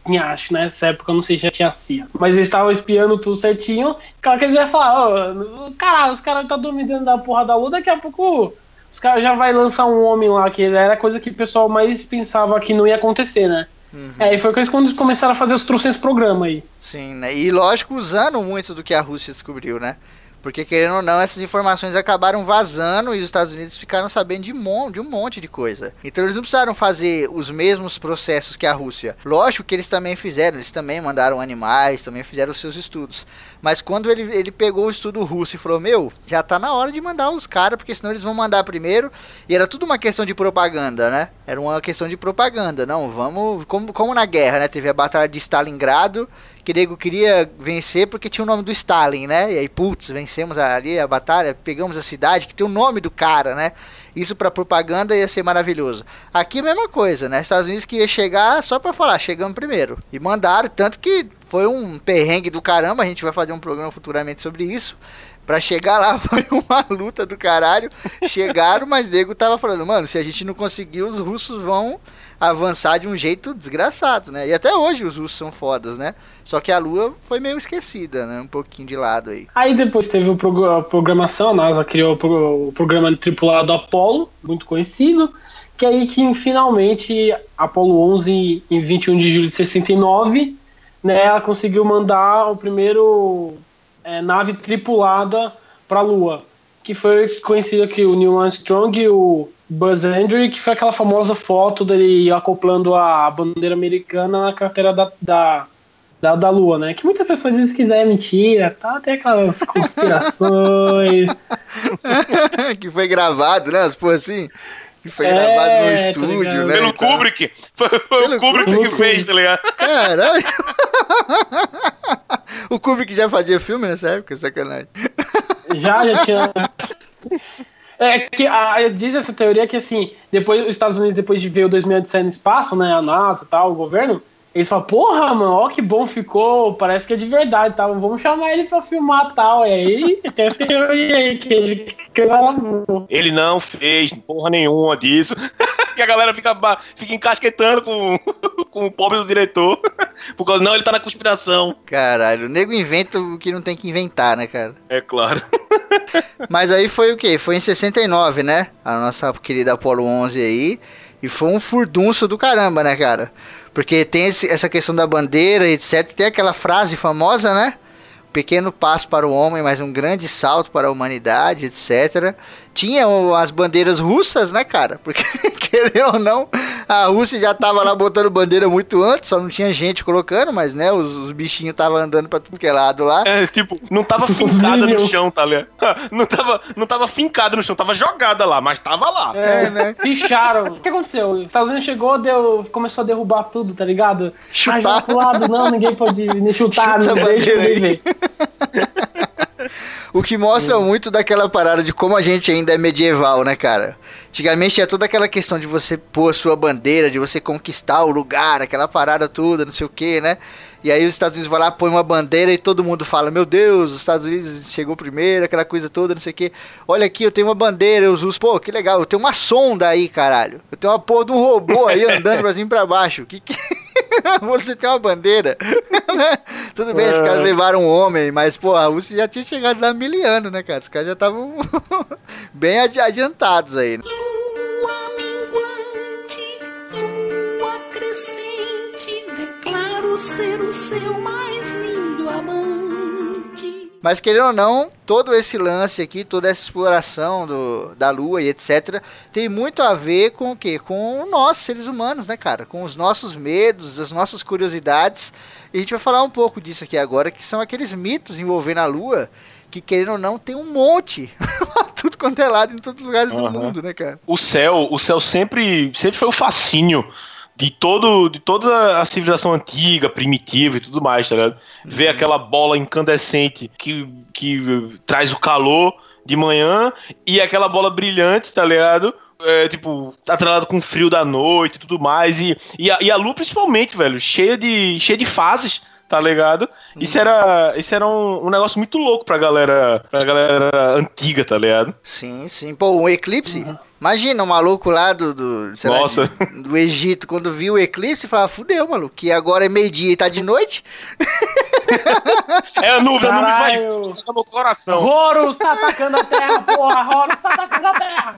Tinha, acho, né? Nessa época eu não sei se já tinha CIA. Mas eles estavam espiando tudo certinho. Claro que eles iam falar, ó, cara, os caras tá dormindo dentro da porra da lua, daqui a pouco os caras já vai lançar um homem lá, que era a coisa que o pessoal mais pensava que não ia acontecer, né? Uhum. É, e foi quando eles começaram a fazer os trocentos programas aí. Sim, né? E lógico, usando muito do que a Rússia descobriu, né? Porque, querendo ou não, essas informações acabaram vazando e os Estados Unidos ficaram sabendo de, mon de um monte de coisa. Então eles não precisaram fazer os mesmos processos que a Rússia. Lógico que eles também fizeram, eles também mandaram animais, também fizeram os seus estudos. Mas quando ele, ele pegou o estudo russo e falou: Meu, já tá na hora de mandar os caras, porque senão eles vão mandar primeiro. E era tudo uma questão de propaganda, né? Era uma questão de propaganda. Não, vamos. Como, como na guerra, né? Teve a batalha de Stalingrado que nego queria vencer porque tinha o nome do Stalin, né? E aí, putz, vencemos ali a batalha, pegamos a cidade que tem o nome do cara, né? Isso pra propaganda ia ser maravilhoso. Aqui a mesma coisa, né? Estados Unidos queria chegar só pra falar, chegamos primeiro. E mandaram, tanto que foi um perrengue do caramba, a gente vai fazer um programa futuramente sobre isso. Pra chegar lá foi uma luta do caralho. Chegaram, mas nego tava falando, mano, se a gente não conseguir, os russos vão avançar de um jeito desgraçado, né? E até hoje os russos são fodas, né? Só que a Lua foi meio esquecida, né? Um pouquinho de lado aí. Aí depois teve o prog- a programação, a NASA criou o pro- o programa tripulado Apollo, muito conhecido, que aí que finalmente Apollo 11 em 21 de julho de 69, né, ela conseguiu mandar o primeiro é, nave tripulada para a Lua, que foi conhecido aqui o Neil Armstrong e o Buzz Aldrin, que foi aquela famosa foto dele acoplando a bandeira americana na cratera da, da da, da Lua, né? Que muitas pessoas dizem que é mentira, tá? Tem aquelas conspirações. que foi gravado, né? As porra assim. Que foi É, gravado no tá estúdio, né? Pelo. Kubrick. Foi, foi Pelo o Kubrick Kubrick. que fez, tá ligado? Caralho. o Kubrick já fazia filme nessa época, sacanagem. já, já tinha. É que a, diz essa teoria que assim, depois os Estados Unidos, depois de ver o 2007 no espaço, né? A NASA e tal, o governo, eles falam, porra, mano, ó que bom ficou, parece que é de verdade, tá? Vamos chamar ele pra filmar tal. E aí tem essa teoria aí que ele gravou. Ele não fez porra nenhuma disso. e a galera fica, fica encasquetando com, com o pobre do diretor. Por causa, não, ele tá na conspiração. Caralho, o nego inventa o que não tem que inventar, né, cara? É claro. Mas aí foi o quê? Foi em 69, né? A nossa querida Apollo 11 aí. E foi um furdunço do caramba, né, cara? Porque tem esse- essa questão da bandeira, etc. Tem aquela frase famosa, né? Pequeno passo para o homem, mas um grande salto para a humanidade, etc. Tinha as bandeiras russas, né, cara? Porque, querendo ou não, a Rússia já tava lá botando bandeira muito antes, só não tinha gente colocando, mas, né, os, os bichinhos estavam andando pra tudo que é lado lá. É, tipo, não tava fincada no chão, tá ligado? Não tava, não tava fincada no chão, tava jogada lá, mas tava lá. É, É, né? Picharam. O que aconteceu? Os Estados Unidos chegou, deu, começou a derrubar tudo, tá ligado? Chutar. Ah, joga pro lado, não, ninguém pode chutar, Chuta não a deixa O que mostra muito daquela parada de como a gente ainda é medieval, né, cara? Antigamente tinha toda aquela questão de você pôr a sua bandeira, de você conquistar o lugar, aquela parada toda, não sei o que, né? E aí os Estados Unidos vai lá, põe uma bandeira e todo mundo fala, meu Deus, os Estados Unidos chegou primeiro, aquela coisa toda, não sei o que. Olha aqui, eu tenho uma bandeira, eu uso, pô, que legal, eu tenho uma sonda aí, caralho. Eu tenho uma porra de um robô aí andando pra cima e pra baixo. Que que... Você tem uma bandeira. Tudo bem, os caras levaram um homem, mas, pô, a Rússia já tinha chegado lá mil anos, né, cara? Os caras já estavam bem adi- adiantados aí. né? Lua minguante, lua crescente, declaro ser o seu mais lindo amante. Mas querendo ou não, todo esse lance aqui, toda essa exploração do, da Lua e etc, tem muito a ver com o quê? Com nós, seres humanos, né, cara? Com os nossos medos, as nossas curiosidades. E a gente vai falar um pouco disso aqui agora, que são aqueles mitos envolvendo a Lua, que querendo ou não, tem um monte. Tudo quanto é lado em todos os lugares do Aham. mundo, né, cara? O céu, o céu sempre, sempre foi o fascínio de todo de toda a civilização antiga, primitiva e tudo mais, tá ligado? Ver aquela bola incandescente que, que traz o calor de manhã e aquela bola brilhante, tá ligado? É, tipo, atrelado com o frio da noite e tudo mais. E, e, a, e a lua, principalmente, velho, cheia de, cheia de fases, tá ligado? Isso era, isso era um, um negócio muito louco pra galera, pra galera antiga, tá ligado? Sim, sim. Pô, um eclipse? Imagina um maluco lá do, do, sei lá, Nossa. de- do Egito, quando viu o eclipse, fala, fudeu, maluco, que agora é meio-dia e tá de noite? É a nuvem, a nuvem vai no meu coração. Horus tá atacando a terra, porra! Horus tá atacando a terra!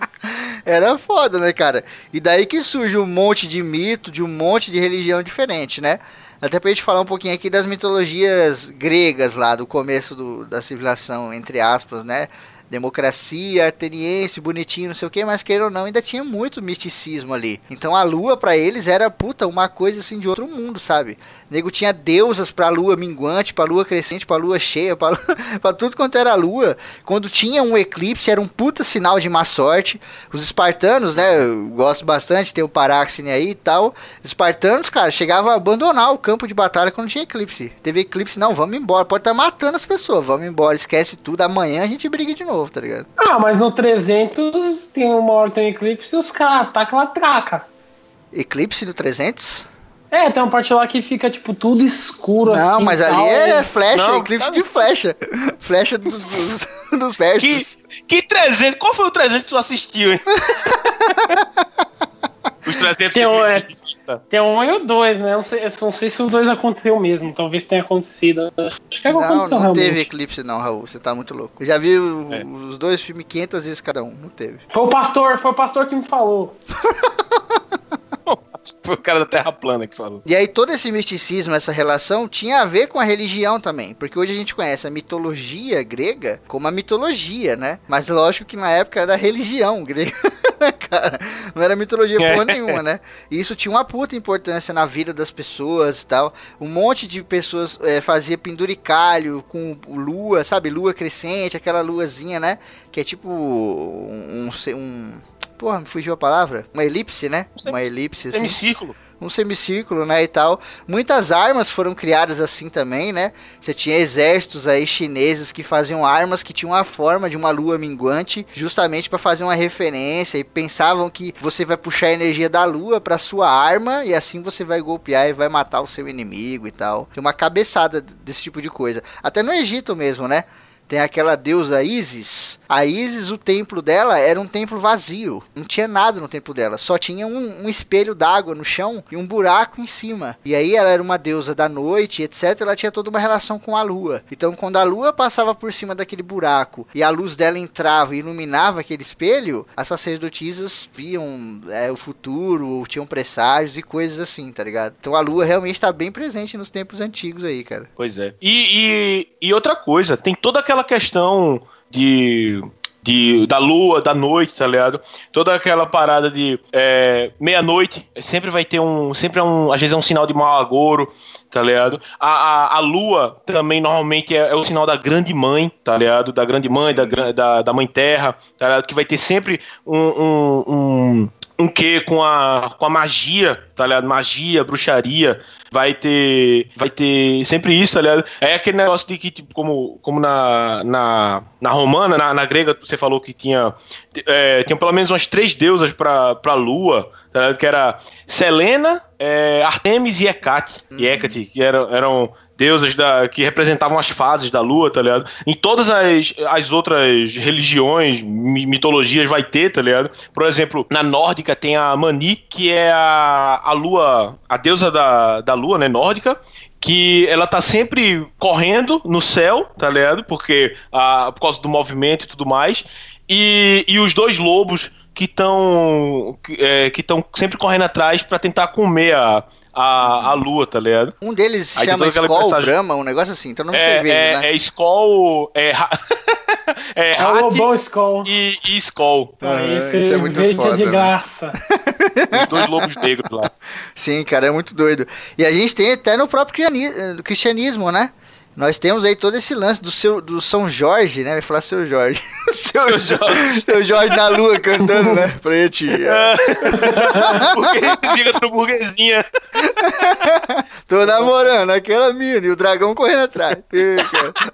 Era foda, né, cara? E daí que surge um monte de mito, de um monte de religião diferente, né? Até pra gente falar um pouquinho aqui das mitologias gregas lá, do começo do- da civilização, entre aspas, né? Democracia, ateniense, bonitinho, não sei o que, mas queira ou não, ainda tinha muito misticismo ali. Então a lua pra eles era, puta, uma coisa assim de outro mundo, sabe? O nego tinha deusas pra lua minguante, pra lua crescente, pra lua cheia, pra, lua- pra tudo quanto era lua. Quando tinha um eclipse, era um puta sinal de má sorte. Os espartanos, né, eu gosto bastante, tem o Paráxene aí e tal. Os espartanos, cara, chegavam a abandonar o campo de batalha quando tinha eclipse. Teve eclipse, não, vamos embora. Pode estar matando as pessoas, vamos embora, esquece tudo. Amanhã a gente briga de novo, tá ligado? Ah, mas no 300 tem uma hora tem um eclipse e os caras atacam a traca. Eclipse no 300? É, tem uma parte lá que fica, tipo, tudo escuro Não, assim. mas e ali é e- flecha, Não, eclipse sabe? de flecha. Flecha dos, dos, dos persas. Que, que 300? Qual foi o 300 que tu assistiu, hein? Os 300 Tem um, é. Tem um e o dois, né? Eu não sei, eu não sei se os dois aconteceu mesmo. Talvez tenha acontecido. Acho que Não, aconteceu não realmente. teve eclipse não, Raul. Você tá muito louco. Eu já vi o- É. os dois filmes 500 vezes cada um. Não teve. Foi o pastor, foi o pastor que me falou. Foi o cara da Terra plana que falou. E aí todo esse misticismo, essa relação, tinha a ver com a religião também. Porque hoje a gente conhece a mitologia grega como a mitologia, né? Mas lógico que na época era a religião grega. né, cara, não era mitologia porra É. nenhuma, né? E isso tinha uma puta importância na vida das pessoas e tal. Um monte de pessoas eh, fazia penduricalho com lua, sabe? Lua crescente, aquela luazinha, né? Que é tipo um. um, um Porra, me fugiu a palavra? Uma elipse, né? Uma elipse assim Semicírculo. Um semicírculo, né, e tal. Muitas armas foram criadas assim também, né? Você tinha exércitos aí chineses que faziam armas que tinham a forma de uma lua minguante, justamente para fazer uma referência e pensavam que você vai puxar a energia da lua para sua arma e assim você vai golpear e vai matar o seu inimigo e tal. Tem uma cabeçada desse tipo de coisa. Até no Egito mesmo, né? Tem aquela deusa Isis. A Isis, o templo dela era um templo vazio. Não tinha nada no templo dela. Só tinha um, um espelho d'água no chão e um buraco em cima. E aí ela era uma deusa da noite, etc. Ela tinha toda uma relação com a lua. Então, quando a lua passava por cima daquele buraco e a luz dela entrava e iluminava aquele espelho, as sacerdotisas viam é, o futuro, tinham presságios e coisas assim, tá ligado? Então a lua realmente está bem presente nos tempos antigos aí, cara. Pois é. E, e, e outra coisa, tem toda aquela questão de. De, da lua, da noite, tá ligado? Toda aquela parada de é, meia-noite, sempre vai ter um. Sempre é um. Às vezes é um sinal de mau agouro, tá ligado? A, a, a lua também normalmente é, é o sinal da grande mãe, tá ligado? Da grande mãe, da, da, da mãe terra, tá ligado? Que vai ter sempre um, um, um, um quê com a, com a magia, tá ligado? Magia, bruxaria, vai ter vai ter sempre isso, tá ligado? É aquele negócio de que, tipo, como, como na, na, na romana, na, na grega, você falou que tinha, é, tinha pelo menos umas três deusas pra, pra lua, tá ligado? Que era Selena, é, Artemis e Hecate, e Hecate, que eram, eram deusas da, que representavam as fases da lua, tá ligado? Em todas as, as outras religiões, mi- mitologias vai ter, tá ligado? Por exemplo, na nórdica tem a Mani, que é a, a lua, a deusa da, da lua, né, nórdica, que ela tá sempre correndo no céu, tá ligado? Porque ah, por causa do movimento e tudo mais. E, e os dois lobos que estão que é, estão sempre correndo atrás pra tentar comer a, a, a lua, tá ligado? Um deles Aí chama depois aquela Skol, mensagem- Brahma, um negócio assim, então não É, cerveja, é, né? é Skol, é, é, É o Lobão Skull. e, e Skol, Ah, esse isso é muito verde foda, de né? graça. os dois lobos negros lá. Sim, cara, é muito doido. E a gente tem até no próprio eh, cristianismo, né? Nós temos aí todo esse lance do seu do São Jorge, né? Vai falar seu Jorge. seu, Jorge. seu Jorge na lua cantando, né? Pra gente. Burguesinha contra burguesinha. Tô namorando aquela mina e o dragão correndo atrás.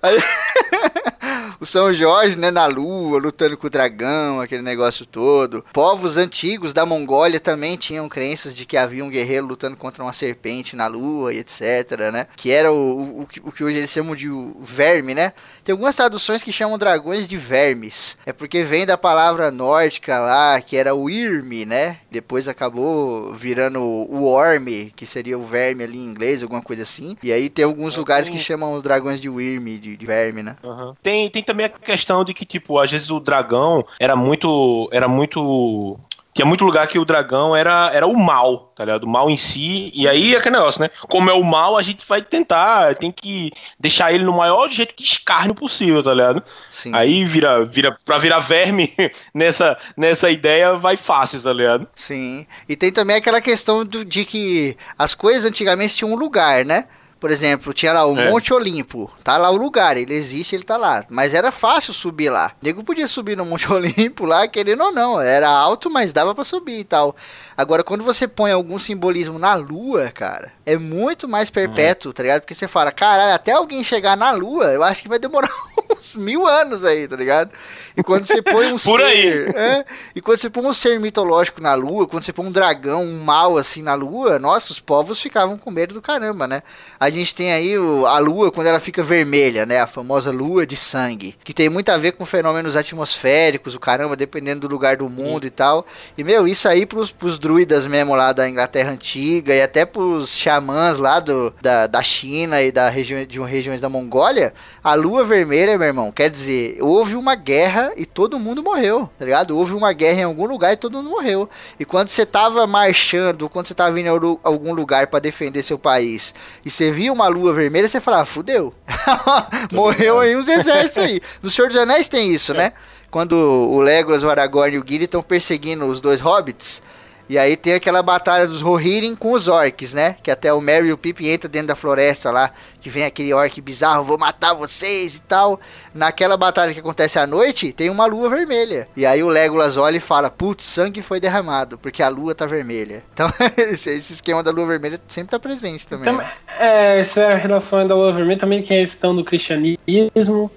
Aí- o São Jorge, né, na lua, lutando com o dragão, aquele negócio todo. Povos antigos da Mongólia também tinham crenças de que havia um guerreiro lutando contra uma serpente na lua e etc, né? Que era o, o, o que hoje eles chamam de verme, né? Tem algumas traduções que chamam dragões de vermes. É porque vem da palavra nórdica lá, que era o irme, né? Depois acabou virando o orme, que seria o verme ali em inglês, alguma coisa assim. E aí tem alguns lugares que chamam os dragões de Wyrm, de, de verme, né? Tem, tem também a questão de que, tipo, às vezes o dragão era muito. Era muito. Tinha muito lugar que o dragão era, era o mal, tá ligado? O mal em si. E aí é aquele negócio, né? Como é o mal, a gente vai tentar. Tem que deixar ele no maior jeito de escárnio possível, tá ligado? Sim. Aí vira, vira. Pra virar verme nessa, nessa ideia, vai fácil, tá ligado? Sim. E tem também aquela questão do- de que as coisas antigamente tinham um lugar, né? Por exemplo, tinha lá o É. Monte Olimpo. Tá lá o lugar, ele existe, ele tá lá. Mas era fácil subir lá. O nego podia subir no Monte Olimpo lá, querendo ou não. Era alto, mas dava pra subir e tal. Agora, quando você põe algum simbolismo na lua, cara, é muito mais perpétuo, tá ligado? Porque você fala, caralho, até alguém chegar na lua, eu acho que vai demorar uns mil anos aí, tá ligado? E quando você põe um Por ser, aí. é, e quando você põe um ser mitológico na lua, quando você põe um dragão, um mal assim na lua, nossa, os povos ficavam com medo do caramba, né? A gente tem aí o- a lua quando ela fica vermelha, né? A famosa lua de sangue, que tem muito a ver com fenômenos atmosféricos, o caramba, dependendo do lugar do mundo e tal. E, meu, isso aí pros, pros druidas mesmo lá da Inglaterra Antiga e até pros xamãs lá do, da, da China e da região, de regiões da Mongólia, a lua vermelha, meu irmão, quer dizer, houve uma guerra e todo mundo morreu, tá ligado? Houve uma guerra em algum lugar e todo mundo morreu. E quando você tava marchando, quando você tava indo em algum- lugar pra defender seu país, e você via uma lua vermelha, você falava, fudeu. Morreu aí uns exércitos aí. No Senhor dos Anéis tem isso, né? Quando o Legolas, o Aragorn e o Gilly estão perseguindo os dois hobbits, e aí tem aquela batalha dos Rohirrim com os orcs, né? Que até o Merry e o Pippin entram dentro da floresta lá, que vem aquele orc bizarro, vou matar vocês e tal. Naquela batalha que acontece à noite, tem uma lua vermelha. E aí o Legolas olha e fala, putz, sangue foi derramado, porque a lua tá vermelha. Então esse, esquema da lua vermelha sempre tá presente também. Também, é, essa é a relação aí da lua vermelha também, que é a questão do cristianismo,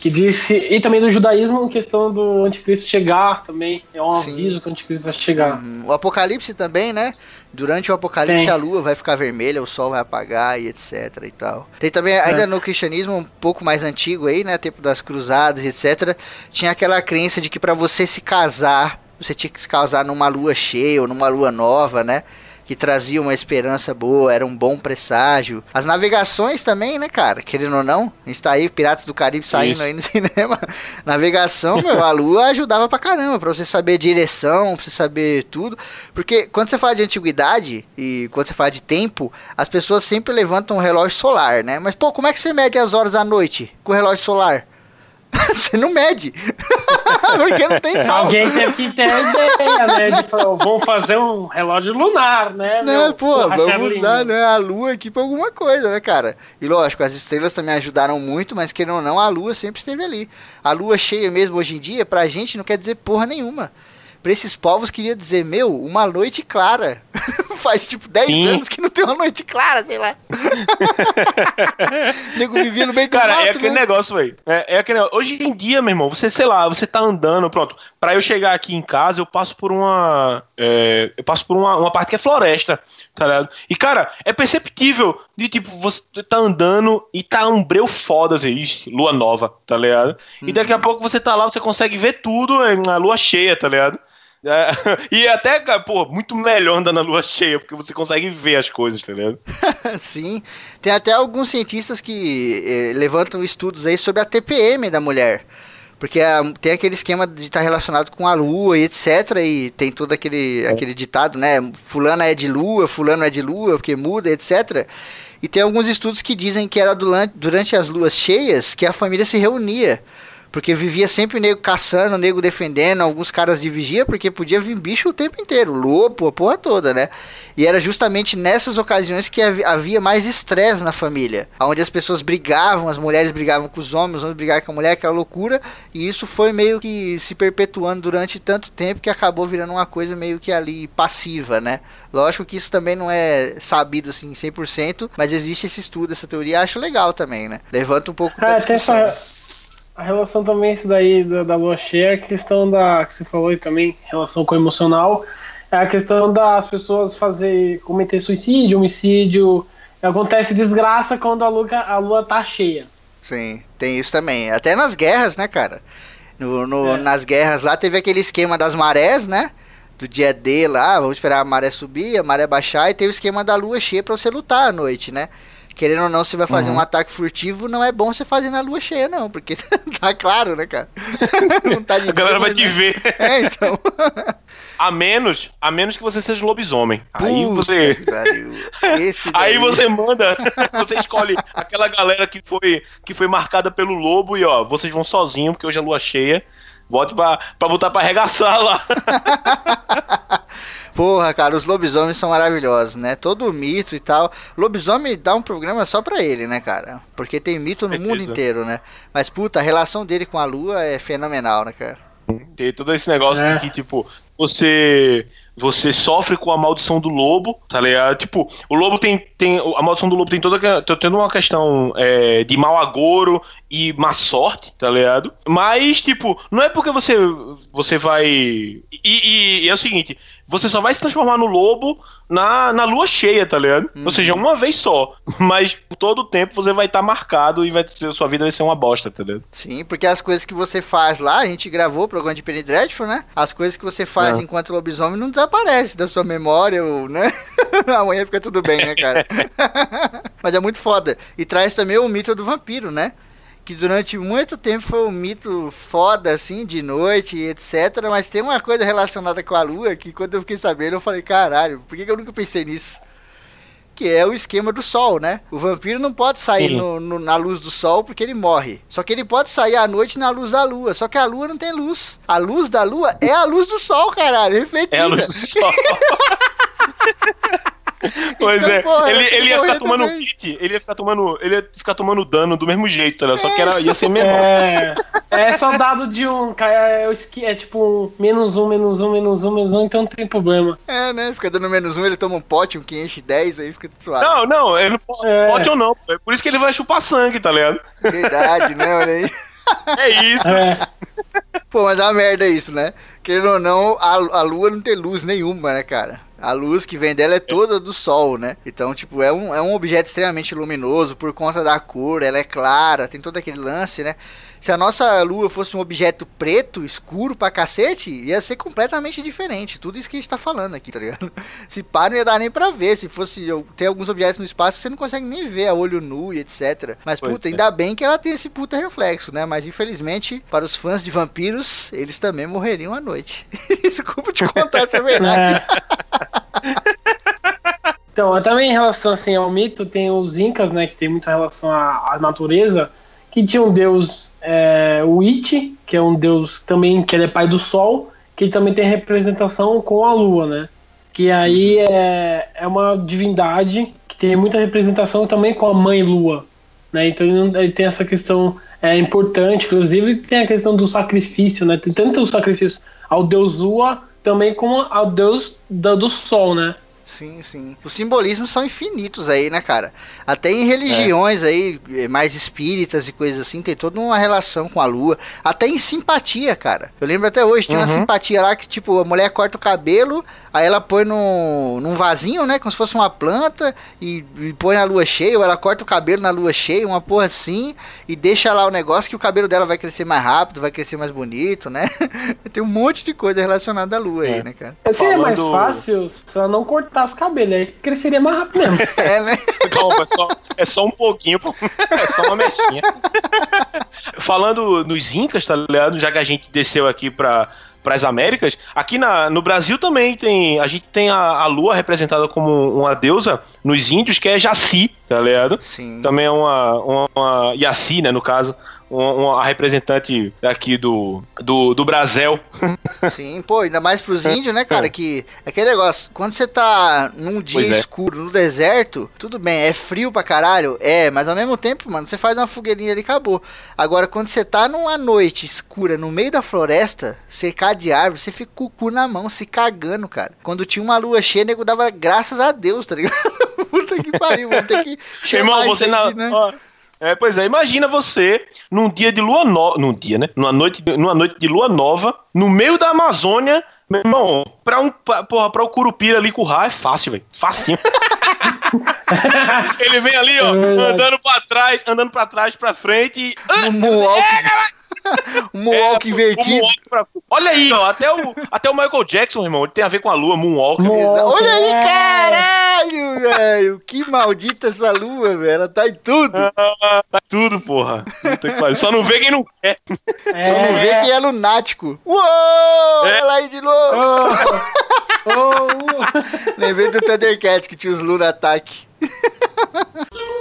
que disse, e também do judaísmo, questão do anticristo chegar também. É um Sim. aviso que o anticristo vai chegar. Uhum. O Apocalipse também, né? Durante o Apocalipse Tem. a lua vai ficar vermelha, o sol vai apagar e etc e tal. Tem também, ainda É. no cristianismo um pouco mais antigo aí, né? Tempo das cruzadas etc. Tinha aquela crença de que pra você se casar, você tinha que se casar numa lua cheia ou numa lua nova, né? Que trazia uma esperança boa, era um bom presságio. As navegações também, né, cara? Querendo ou não, a gente tá aí, Piratas do Caribe saindo Isso. aí no cinema. Navegação, meu, a lua ajudava pra caramba, pra você saber direção, pra você saber tudo. Porque quando você fala de antiguidade e quando você fala de tempo, as pessoas sempre levantam um relógio solar, né? Mas, pô, como é que você mede as horas à noite com o relógio solar? você não mede. Porque não tem sol. Alguém teve que ter a ideia, né? De falar, vamos fazer um relógio lunar, né? Né, meu? pô, vamos usar né, a lua aqui pra alguma coisa, né, cara? E lógico, as estrelas também ajudaram muito, mas querendo ou não, a lua sempre esteve ali. A lua cheia mesmo hoje em dia, pra gente, não quer dizer porra nenhuma. Pra esses povos queria dizer, meu, uma noite clara. Faz tipo 10 Sim. anos que não tem uma noite clara, sei lá. Nego vivia no meio do Cara, mato, é aquele né? negócio, velho. É, é aquele negócio. Hoje em dia, meu irmão, você, sei lá, você tá andando, pronto. Pra eu chegar aqui em casa, eu passo por uma. é, eu passo por uma, uma parte que é floresta, tá ligado? E, cara, é perceptível de tipo, você tá andando e tá um breu foda, assim, lua nova, tá ligado? E daqui a pouco você tá lá, você consegue ver tudo é, na lua cheia, tá ligado? É, e até, pô, muito melhor andar na lua cheia, porque você consegue ver as coisas, tá ligado? Sim. Tem até alguns cientistas que eh, levantam estudos aí sobre a TPM da mulher. Porque tem aquele esquema de estar relacionado com a lua e etc. E tem todo aquele, aquele ditado, né? Fulana é de lua, fulano é de lua, porque muda, etc. E tem alguns estudos que dizem que era durante as luas cheias que a família se reunia. Porque vivia sempre o nego caçando, o nego defendendo, alguns caras de vigia, porque podia vir bicho o tempo inteiro, lobo, a porra toda, né? E era justamente nessas ocasiões que havi- havia mais estresse na família. Onde as pessoas brigavam, as mulheres brigavam com os homens, os homens brigavam com a mulher, aquela loucura. E isso foi meio que se perpetuando durante tanto tempo que acabou virando uma coisa meio que ali passiva, né? Lógico que isso também não é sabido assim 100%, mas existe esse estudo, essa teoria, acho legal também, né? Levanta um pouco da É, tem discussão. essa. A relação também, isso daí da, da lua cheia, a questão da. que você falou aí também, relação com o emocional, é a questão das pessoas fazer. cometer suicídio, homicídio. Acontece desgraça quando a lua, a lua tá cheia. Sim, tem isso também. Até nas guerras, né, cara? No, no- É. Nas guerras lá teve aquele esquema das marés, né? Do dia D lá, vamos esperar a maré subir, a maré baixar, e tem o esquema da lua cheia pra você lutar à noite, né? Querendo ou não, você vai fazer Uhum. um ataque furtivo, não é bom você fazer na lua cheia, não, porque tá claro, né, cara? não tá de A galera vai te né? ver. É, então. A menos, a menos que você seja lobisomem. Aí Puta você. pariu. Esse Aí você manda, você escolhe aquela galera que foi, que foi marcada pelo lobo e ó, vocês vão sozinho, porque hoje é lua cheia. Bote pra, pra botar pra arregaçar lá. Porra, cara, os lobisomens são maravilhosos, né? Todo o mito e tal. Lobisomem dá um programa só pra ele, né, cara? Porque tem mito no mundo inteiro, né? Mas, puta, a relação dele com a lua é fenomenal, né, cara? Tem todo esse negócio É. de que, tipo, você. Você sofre com a maldição do lobo, tá ligado? Tipo, o lobo tem. tem a maldição do lobo tem toda. Tá tendo uma questão é, de mau agouro e má sorte, tá ligado? Mas, tipo, não é porque você. Você vai. E, e- e é o seguinte: você só vai se transformar no lobo na, na lua cheia, tá ligado? Ou seja, uma vez só. Mas por todo o tempo você vai estar marcado e vai ser, sua vida vai ser uma bosta, tá ligado? Sim, porque as coisas que você faz lá, a gente gravou o programa de Penny Dreadful, né? As coisas que você faz É. enquanto lobisomem não desaparecem da sua memória, ou, né? Amanhã fica tudo bem, né, cara? Mas é muito foda. E traz também o mito do vampiro, né? Que durante muito tempo foi um mito foda, assim, de noite e etc. Mas tem uma coisa relacionada com a lua que quando eu fiquei sabendo, eu falei, caralho, por que que eu nunca pensei nisso? Que é o esquema do sol, né? O vampiro não pode sair no- no- na luz do sol porque ele morre. Só que ele pode sair à noite na luz da lua. Só que a lua não tem luz. A luz da lua é a luz do sol, caralho, refletida. É a luz do sol. Pois Então, é, porra, ele, ele ia ficar tomando também. hit, ele ia ficar tomando, ele ia ficar tomando dano do mesmo jeito, tá ligado? Só que era, ia ser menor. É, é só dado de um. cara, É, esqui- é tipo um menos um, menos um, menos um, menos um, então não tem problema. É, né? Fica dando menos um, ele toma um pote, um que enche 10, aí fica suave. Não, não, ele não pode, É. pode ou não. É por isso que ele vai chupar sangue, tá ligado? Verdade, né? Olha aí. É isso. É, Pô, mas é uma merda isso, né? Querendo ou não, a, a lua não tem luz nenhuma, né, cara? A luz que vem dela é toda do sol, né? Então, tipo, é um, é um objeto extremamente luminoso por conta da cor, ela é clara, tem todo aquele lance, né? Se a nossa lua fosse um objeto preto, escuro pra cacete, ia ser completamente diferente. Tudo isso que a gente tá falando aqui, tá ligado? Se pá, não ia dar nem pra ver. Se fosse. Tem alguns objetos no espaço que você não consegue nem ver a olho nu e etc. Mas, Pois puta, é. ainda bem que ela tem esse puta reflexo, né? Mas infelizmente, para os fãs de vampiros, eles também morreriam à noite. Desculpa te contar essa verdade. Então, também em relação assim, ao mito, tem os Incas, né? Que tem muita relação à, à natureza, que tinha um deus, é, que é um deus também, que ele é pai do sol, que também tem representação com a lua, né? Que aí é, é uma divindade que tem muita representação também com a mãe lua, né? Então ele tem essa questão é, importante, inclusive tem a questão do sacrifício, né? Tem tanto o sacrifício ao deus lua também como ao deus do sol, né? Sim, sim. Os simbolismos são infinitos aí, né, cara? Até em religiões aí, eh, mais espíritas e coisas assim, tem toda uma relação com a lua. Até em simpatia, cara. Eu lembro até hoje, tinha uma Uhum. simpatia lá que, tipo, a mulher corta o cabelo, aí ela põe num, num vasinho, né, como se fosse uma planta, e, e põe na lua cheia, ou ela corta o cabelo na lua cheia, uma porra assim, e deixa lá o negócio que o cabelo dela vai crescer mais rápido, vai crescer mais bonito, né? tem um monte de coisa relacionada à lua aí, É. né, cara? Seria mais Falando- fácil se ela não cortasse os cabelos, aí cresceria mais rápido mesmo. É, né? Calma, é só, é só um pouquinho, é só uma mexinha. Falando nos Incas, tá ligado? Já que a gente desceu aqui pra, pras Américas, aqui na, no Brasil também tem. A gente tem a, a lua representada como uma deusa nos índios, que é Jaci, tá ligado? Sim. Também é uma, uma, uma Yaci, né, no caso. Uma, representante aqui do, do, do Brasil. Sim, pô, ainda mais pros índios, né, cara? Que aquele negócio, quando você tá num dia Pois é. escuro no deserto, tudo bem, é frio pra caralho, é, mas ao mesmo tempo, mano, você faz uma fogueirinha ali e acabou. Agora, quando você tá numa noite escura no meio da floresta, cercado de árvore, você fica com o cu na mão, se cagando, cara. Quando tinha uma lua cheia, nego dava graças a Deus, tá ligado? Puta que pariu, vamos ter que chamar Irmão, você na. né? ó, é, pois é, imagina você num dia de lua nova. Num dia, né? Numa noite, numa noite de lua nova, no meio da Amazônia. Meu irmão, pra, um, pra, porra, pra o Curupira ali currar é fácil, velho. Facinho. Ele vem ali, ó, É andando pra trás, andando pra trás, pra frente e. Um moonwalk, um moonwalk É, invertido. moonwalk pra- Olha aí, ó, até o, até o Michael Jackson, irmão, ele tem a ver com a lua, Moonwalk. Moonwalk. Olha aí, É. caralho, velho. Que maldita essa lua, velho. Ela tá em tudo. Ah, tá tudo, porra. Pariu. Só não vê quem não quer. Só não vê que é lunático. Uou! É. Ela aí de novo. Oh, oh, Lembrei do Thundercats que tinha os Luna Attack.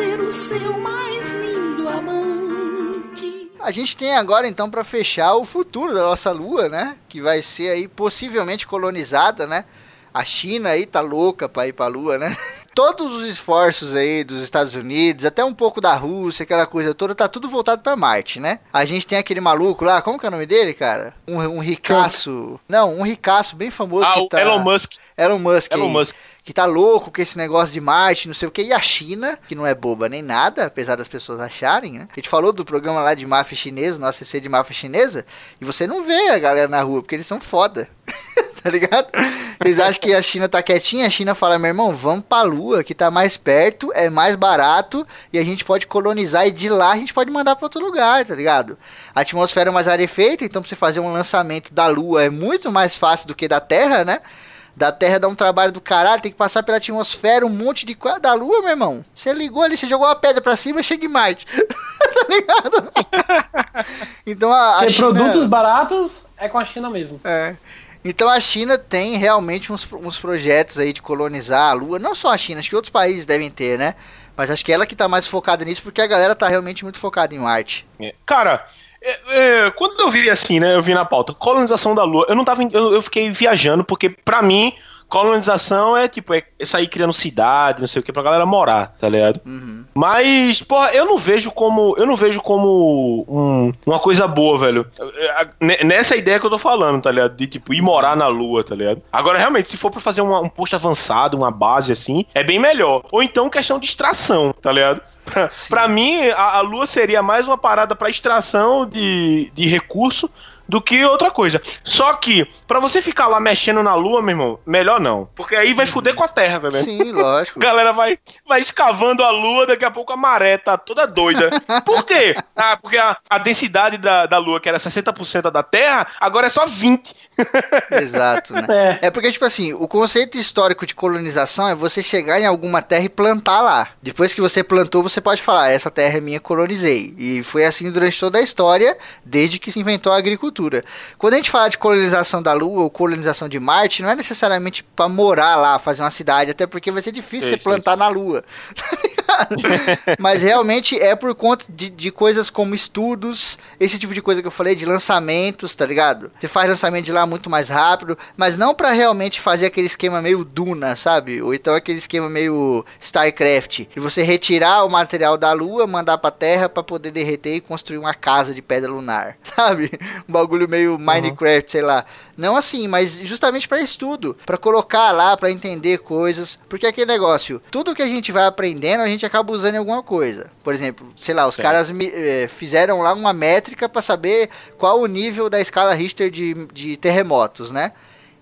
ser o seu mais lindo amante. A gente tem agora então pra fechar o futuro da nossa lua, né? Que vai ser aí possivelmente colonizada, né? A China aí tá louca pra ir pra lua, né? Todos os esforços aí dos Estados Unidos, até um pouco da Rússia, aquela coisa toda, tá tudo voltado pra Marte, né? A gente tem aquele maluco lá, como que é o nome dele, cara? Um, um ricaço. Não, um ricaço bem famoso Ah, que tá. Elon Musk. Elon Musk. Elon aí, Musk. Que tá louco com esse negócio de Marte, não sei o que. E a China, que não é boba nem nada, apesar das pessoas acharem, né? A gente falou do programa lá de máfia chinesa, no ACC de máfia chinesa, e você não vê a galera na rua, porque eles são foda. tá ligado? Eles acham que a China tá quietinha, a China fala, meu irmão, vamos pra lua, que tá mais perto, é mais barato, e a gente pode colonizar, e de lá a gente pode mandar pra outro lugar, tá ligado? A atmosfera é mais rarefeita, então pra você fazer um lançamento da lua é muito mais fácil do que da Terra, né? Da Terra dá um trabalho do caralho, tem que passar pela atmosfera, um monte de coisa. Da Lua, meu irmão. Você ligou ali, você jogou uma pedra pra cima, chega em Marte. tá ligado? então a, a Tem China... produtos baratos, é com a China mesmo. É. Então a China tem realmente uns, uns projetos aí de colonizar a Lua. Não só a China, acho que outros países devem ter, né? Mas acho que ela que tá mais focada nisso, porque a galera tá realmente muito focada em Marte. É. Cara, é, é, quando eu vi assim, né? Eu vi na pauta, colonização da Lua, eu não tava. Eu, eu fiquei viajando, porque pra mim, colonização é tipo, é sair criando cidade, não sei o que, pra galera morar, tá ligado? Uhum. Mas, porra, eu não vejo como. Eu não vejo como um- uma coisa boa, velho. Nessa ideia que eu tô falando, tá ligado? De tipo, ir morar na lua, tá ligado? Agora, realmente, se for pra fazer uma- um posto avançado, uma base assim, é bem melhor. Ou então questão de extração, tá ligado? Pra, pra mim, a, a lua seria mais uma parada pra extração de, de recurso do que outra coisa. Só que, pra você ficar lá mexendo na lua, meu irmão, melhor não. Porque aí vai fuder com a terra, velho. Sim, lógico. A galera vai, vai escavando a lua, daqui a pouco a maré tá toda doida. Por quê? Ah, porque a, a densidade da, da lua, que era 60% da Terra, agora é só 20%. Exato, né? É. É porque, tipo assim, o conceito histórico de colonização é você chegar em alguma terra e plantar lá. Depois que você plantou, você pode falar, essa terra é minha, colonizei. E foi assim durante toda a história, desde que se inventou a agricultura. Estrutura. Quando a gente fala de colonização da Lua ou colonização de Marte, não é necessariamente pra morar lá, fazer uma cidade, até porque vai ser difícil Sim, você plantar na Lua. Tá? Mas realmente é por conta de, de coisas como estudos, esse tipo de coisa que eu falei, de lançamentos, tá ligado? Você faz lançamento de lá muito mais rápido, mas não pra realmente fazer aquele esquema meio Duna, sabe? Ou então aquele esquema meio StarCraft, de você retirar o material da Lua, mandar pra Terra pra poder derreter e construir uma casa de pedra lunar, sabe? Um bagulho meio Minecraft, sei lá. Não assim, mas justamente pra estudo, pra colocar lá, pra entender coisas, porque aquele negócio, tudo que a gente vai aprendendo, a gente acaba usando em alguma coisa. Por exemplo, sei lá, os caras me- eh, fizeram lá uma métrica pra saber qual o nível da escala Richter de, de terremotos, né?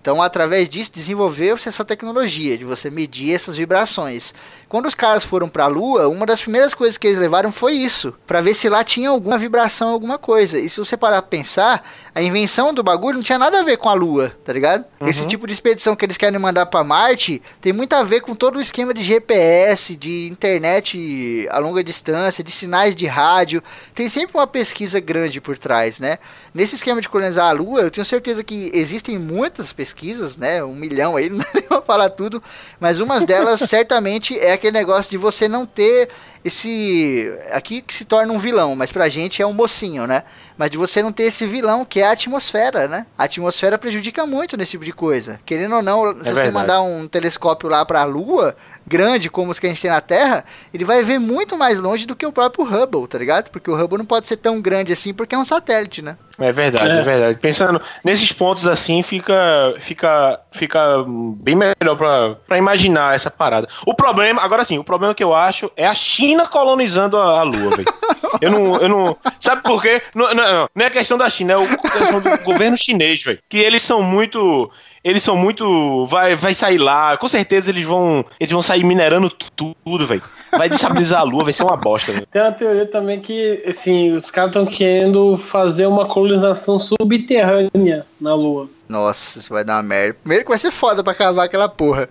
Então, através disso, desenvolveu-se essa tecnologia de você medir essas vibrações. Quando os caras foram para a Lua, uma das primeiras coisas que eles levaram foi isso, para ver se lá tinha alguma vibração, alguma coisa. E se você parar pra pensar, a invenção do bagulho não tinha nada a ver com a Lua, tá ligado? Esse tipo de expedição que eles querem mandar para Marte tem muito a ver com todo o esquema de GPS, de internet a longa distância, de sinais de rádio. Tem sempre uma pesquisa grande por trás, né? Nesse esquema de colonizar a Lua, eu tenho certeza que existem muitas pesquisas, né? Um milhão aí, não dá nem pra falar tudo, mas umas delas certamente é aquele negócio de você não ter esse. Aqui que se torna um vilão, mas pra gente é um mocinho, né? Mas de você não ter esse vilão que é a atmosfera, né? A atmosfera prejudica muito nesse tipo de coisa. Querendo ou não, se você mandar um telescópio lá pra Lua, grande como os que a gente tem na Terra, ele vai ver muito mais longe do que o próprio Hubble, tá ligado? Porque o Hubble não pode ser tão grande assim porque é um satélite, né? É verdade, É. é. verdade. Pensando nesses pontos assim, fica, fica, fica bem melhor pra, pra imaginar essa parada. O problema, agora sim, o problema que eu acho é a China colonizando a, a Lua, velho. Eu não, eu não. Sabe por quê? Não, não, não, não é questão da China, é o questão do governo chinês, velho. Que eles são muito. Eles são muito. Vai, vai sair lá. Com certeza eles vão. Eles vão sair minerando tu- tudo, velho. Vai destabilizar a Lua, vai ser uma bosta, velho. Tem uma teoria também que, assim, os caras estão querendo fazer uma colonização subterrânea na Lua. Nossa, isso vai dar uma merda. Primeiro que vai ser foda pra cavar aquela porra.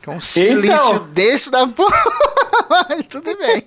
Que é um silício desse da porra. Mas tudo bem.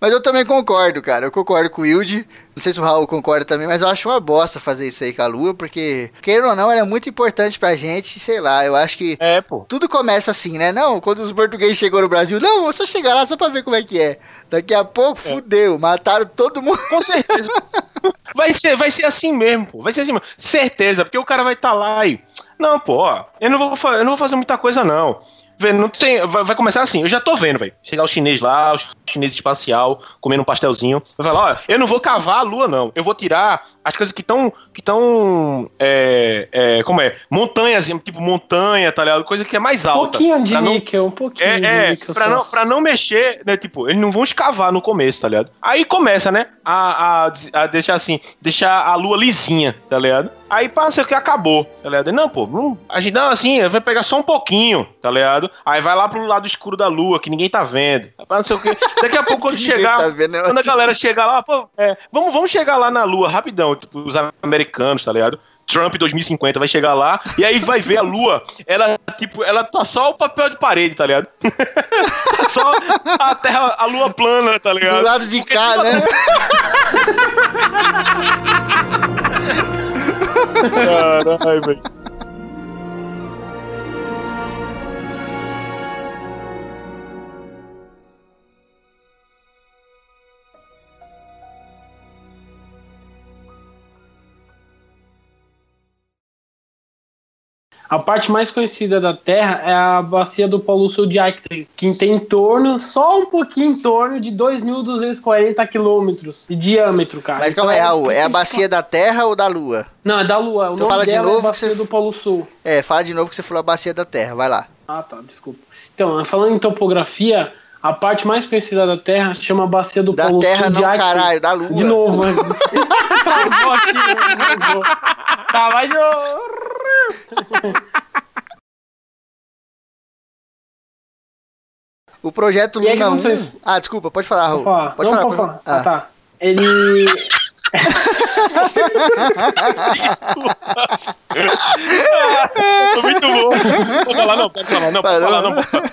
mas eu também concordo, cara. Eu concordo com o Wilde. Não sei se o Raul concorda também, mas eu acho uma bosta fazer isso aí com a Lua, porque, queira ou não, ela é muito importante pra gente. Sei lá, eu acho que É, tudo começa assim, né? Não, quando os portugueses chegou no Brasil, não, vou só chegar lá só pra ver como é que é. Daqui a pouco, fudeu, mataram todo mundo. Com certeza. Vai ser, vai ser assim mesmo, pô. Vai ser assim mesmo. Certeza, porque o cara vai estar lá e. Não, pô, eu não vou, eu não vou fazer muita coisa, não. Vê, não tem, vai, vai começar assim, eu já tô vendo, velho. Chegar o chinês lá, o chinês espacial, comendo um pastelzinho. Vai falar, ó, eu não vou cavar a lua, não. Eu vou tirar as coisas que estão. que estão. É, é, como é? Montanhas, tipo montanha, tá ligado? Coisa que é mais Um alta. pouquinho de não- níquel, um pouquinho é, de é, níquel pra não, pra não mexer, né? Tipo, eles não vão escavar no começo, tá ligado? Aí começa, né? A, a, a deixar assim, deixar a lua lisinha, tá ligado? Aí passa que acabou, tá ligado? Não, pô, não, a gente não, assim, vai pegar só um pouquinho, tá ligado? Aí vai lá pro lado escuro da lua, que ninguém tá vendo. Não sei o quê. Daqui a pouco, quando chegar. tá vendo, é quando a galera chegar lá, pô, é, vamos, vamos chegar lá na lua rapidão, tipo, os americanos, tá ligado? Trump 2050 vai chegar lá e aí vai ver a lua. Ela, tipo, ela tá só o papel de parede, tá ligado? Tá só a terra, a lua plana, tá ligado? Do lado de Porque cá, tudo- né? Caralho, velho. A parte mais conhecida da Terra é a bacia do Polo Sul de Aiken, que tem em torno, só um pouquinho em torno de 2.240 quilômetros de diâmetro, cara. Mas calma aí, Então, Raul, é a bacia da Terra ou da Lua? Não, é da Lua. O Então nome fala de é novo que bacia você- do Polo Sul. É, fala de novo que você falou a bacia da Terra, vai lá. Ah, tá, desculpa. Então, falando em topografia, a parte mais conhecida da Terra chama bacia do Da Polo Terra Sul não, de Aiken. caralho, da Lua. De novo, mas... Travou aqui, né? Travou. Tá, mas eu... O projeto Luna o que 1... aconteceu? Ah, desculpa, pode falar, Raul. Pode falar. Pode não, falar. pode falar. Ah. Ah, tá. Ele... Muito bom. Pode falar, não, pode falar, não, pode falar, não. não. pode falar.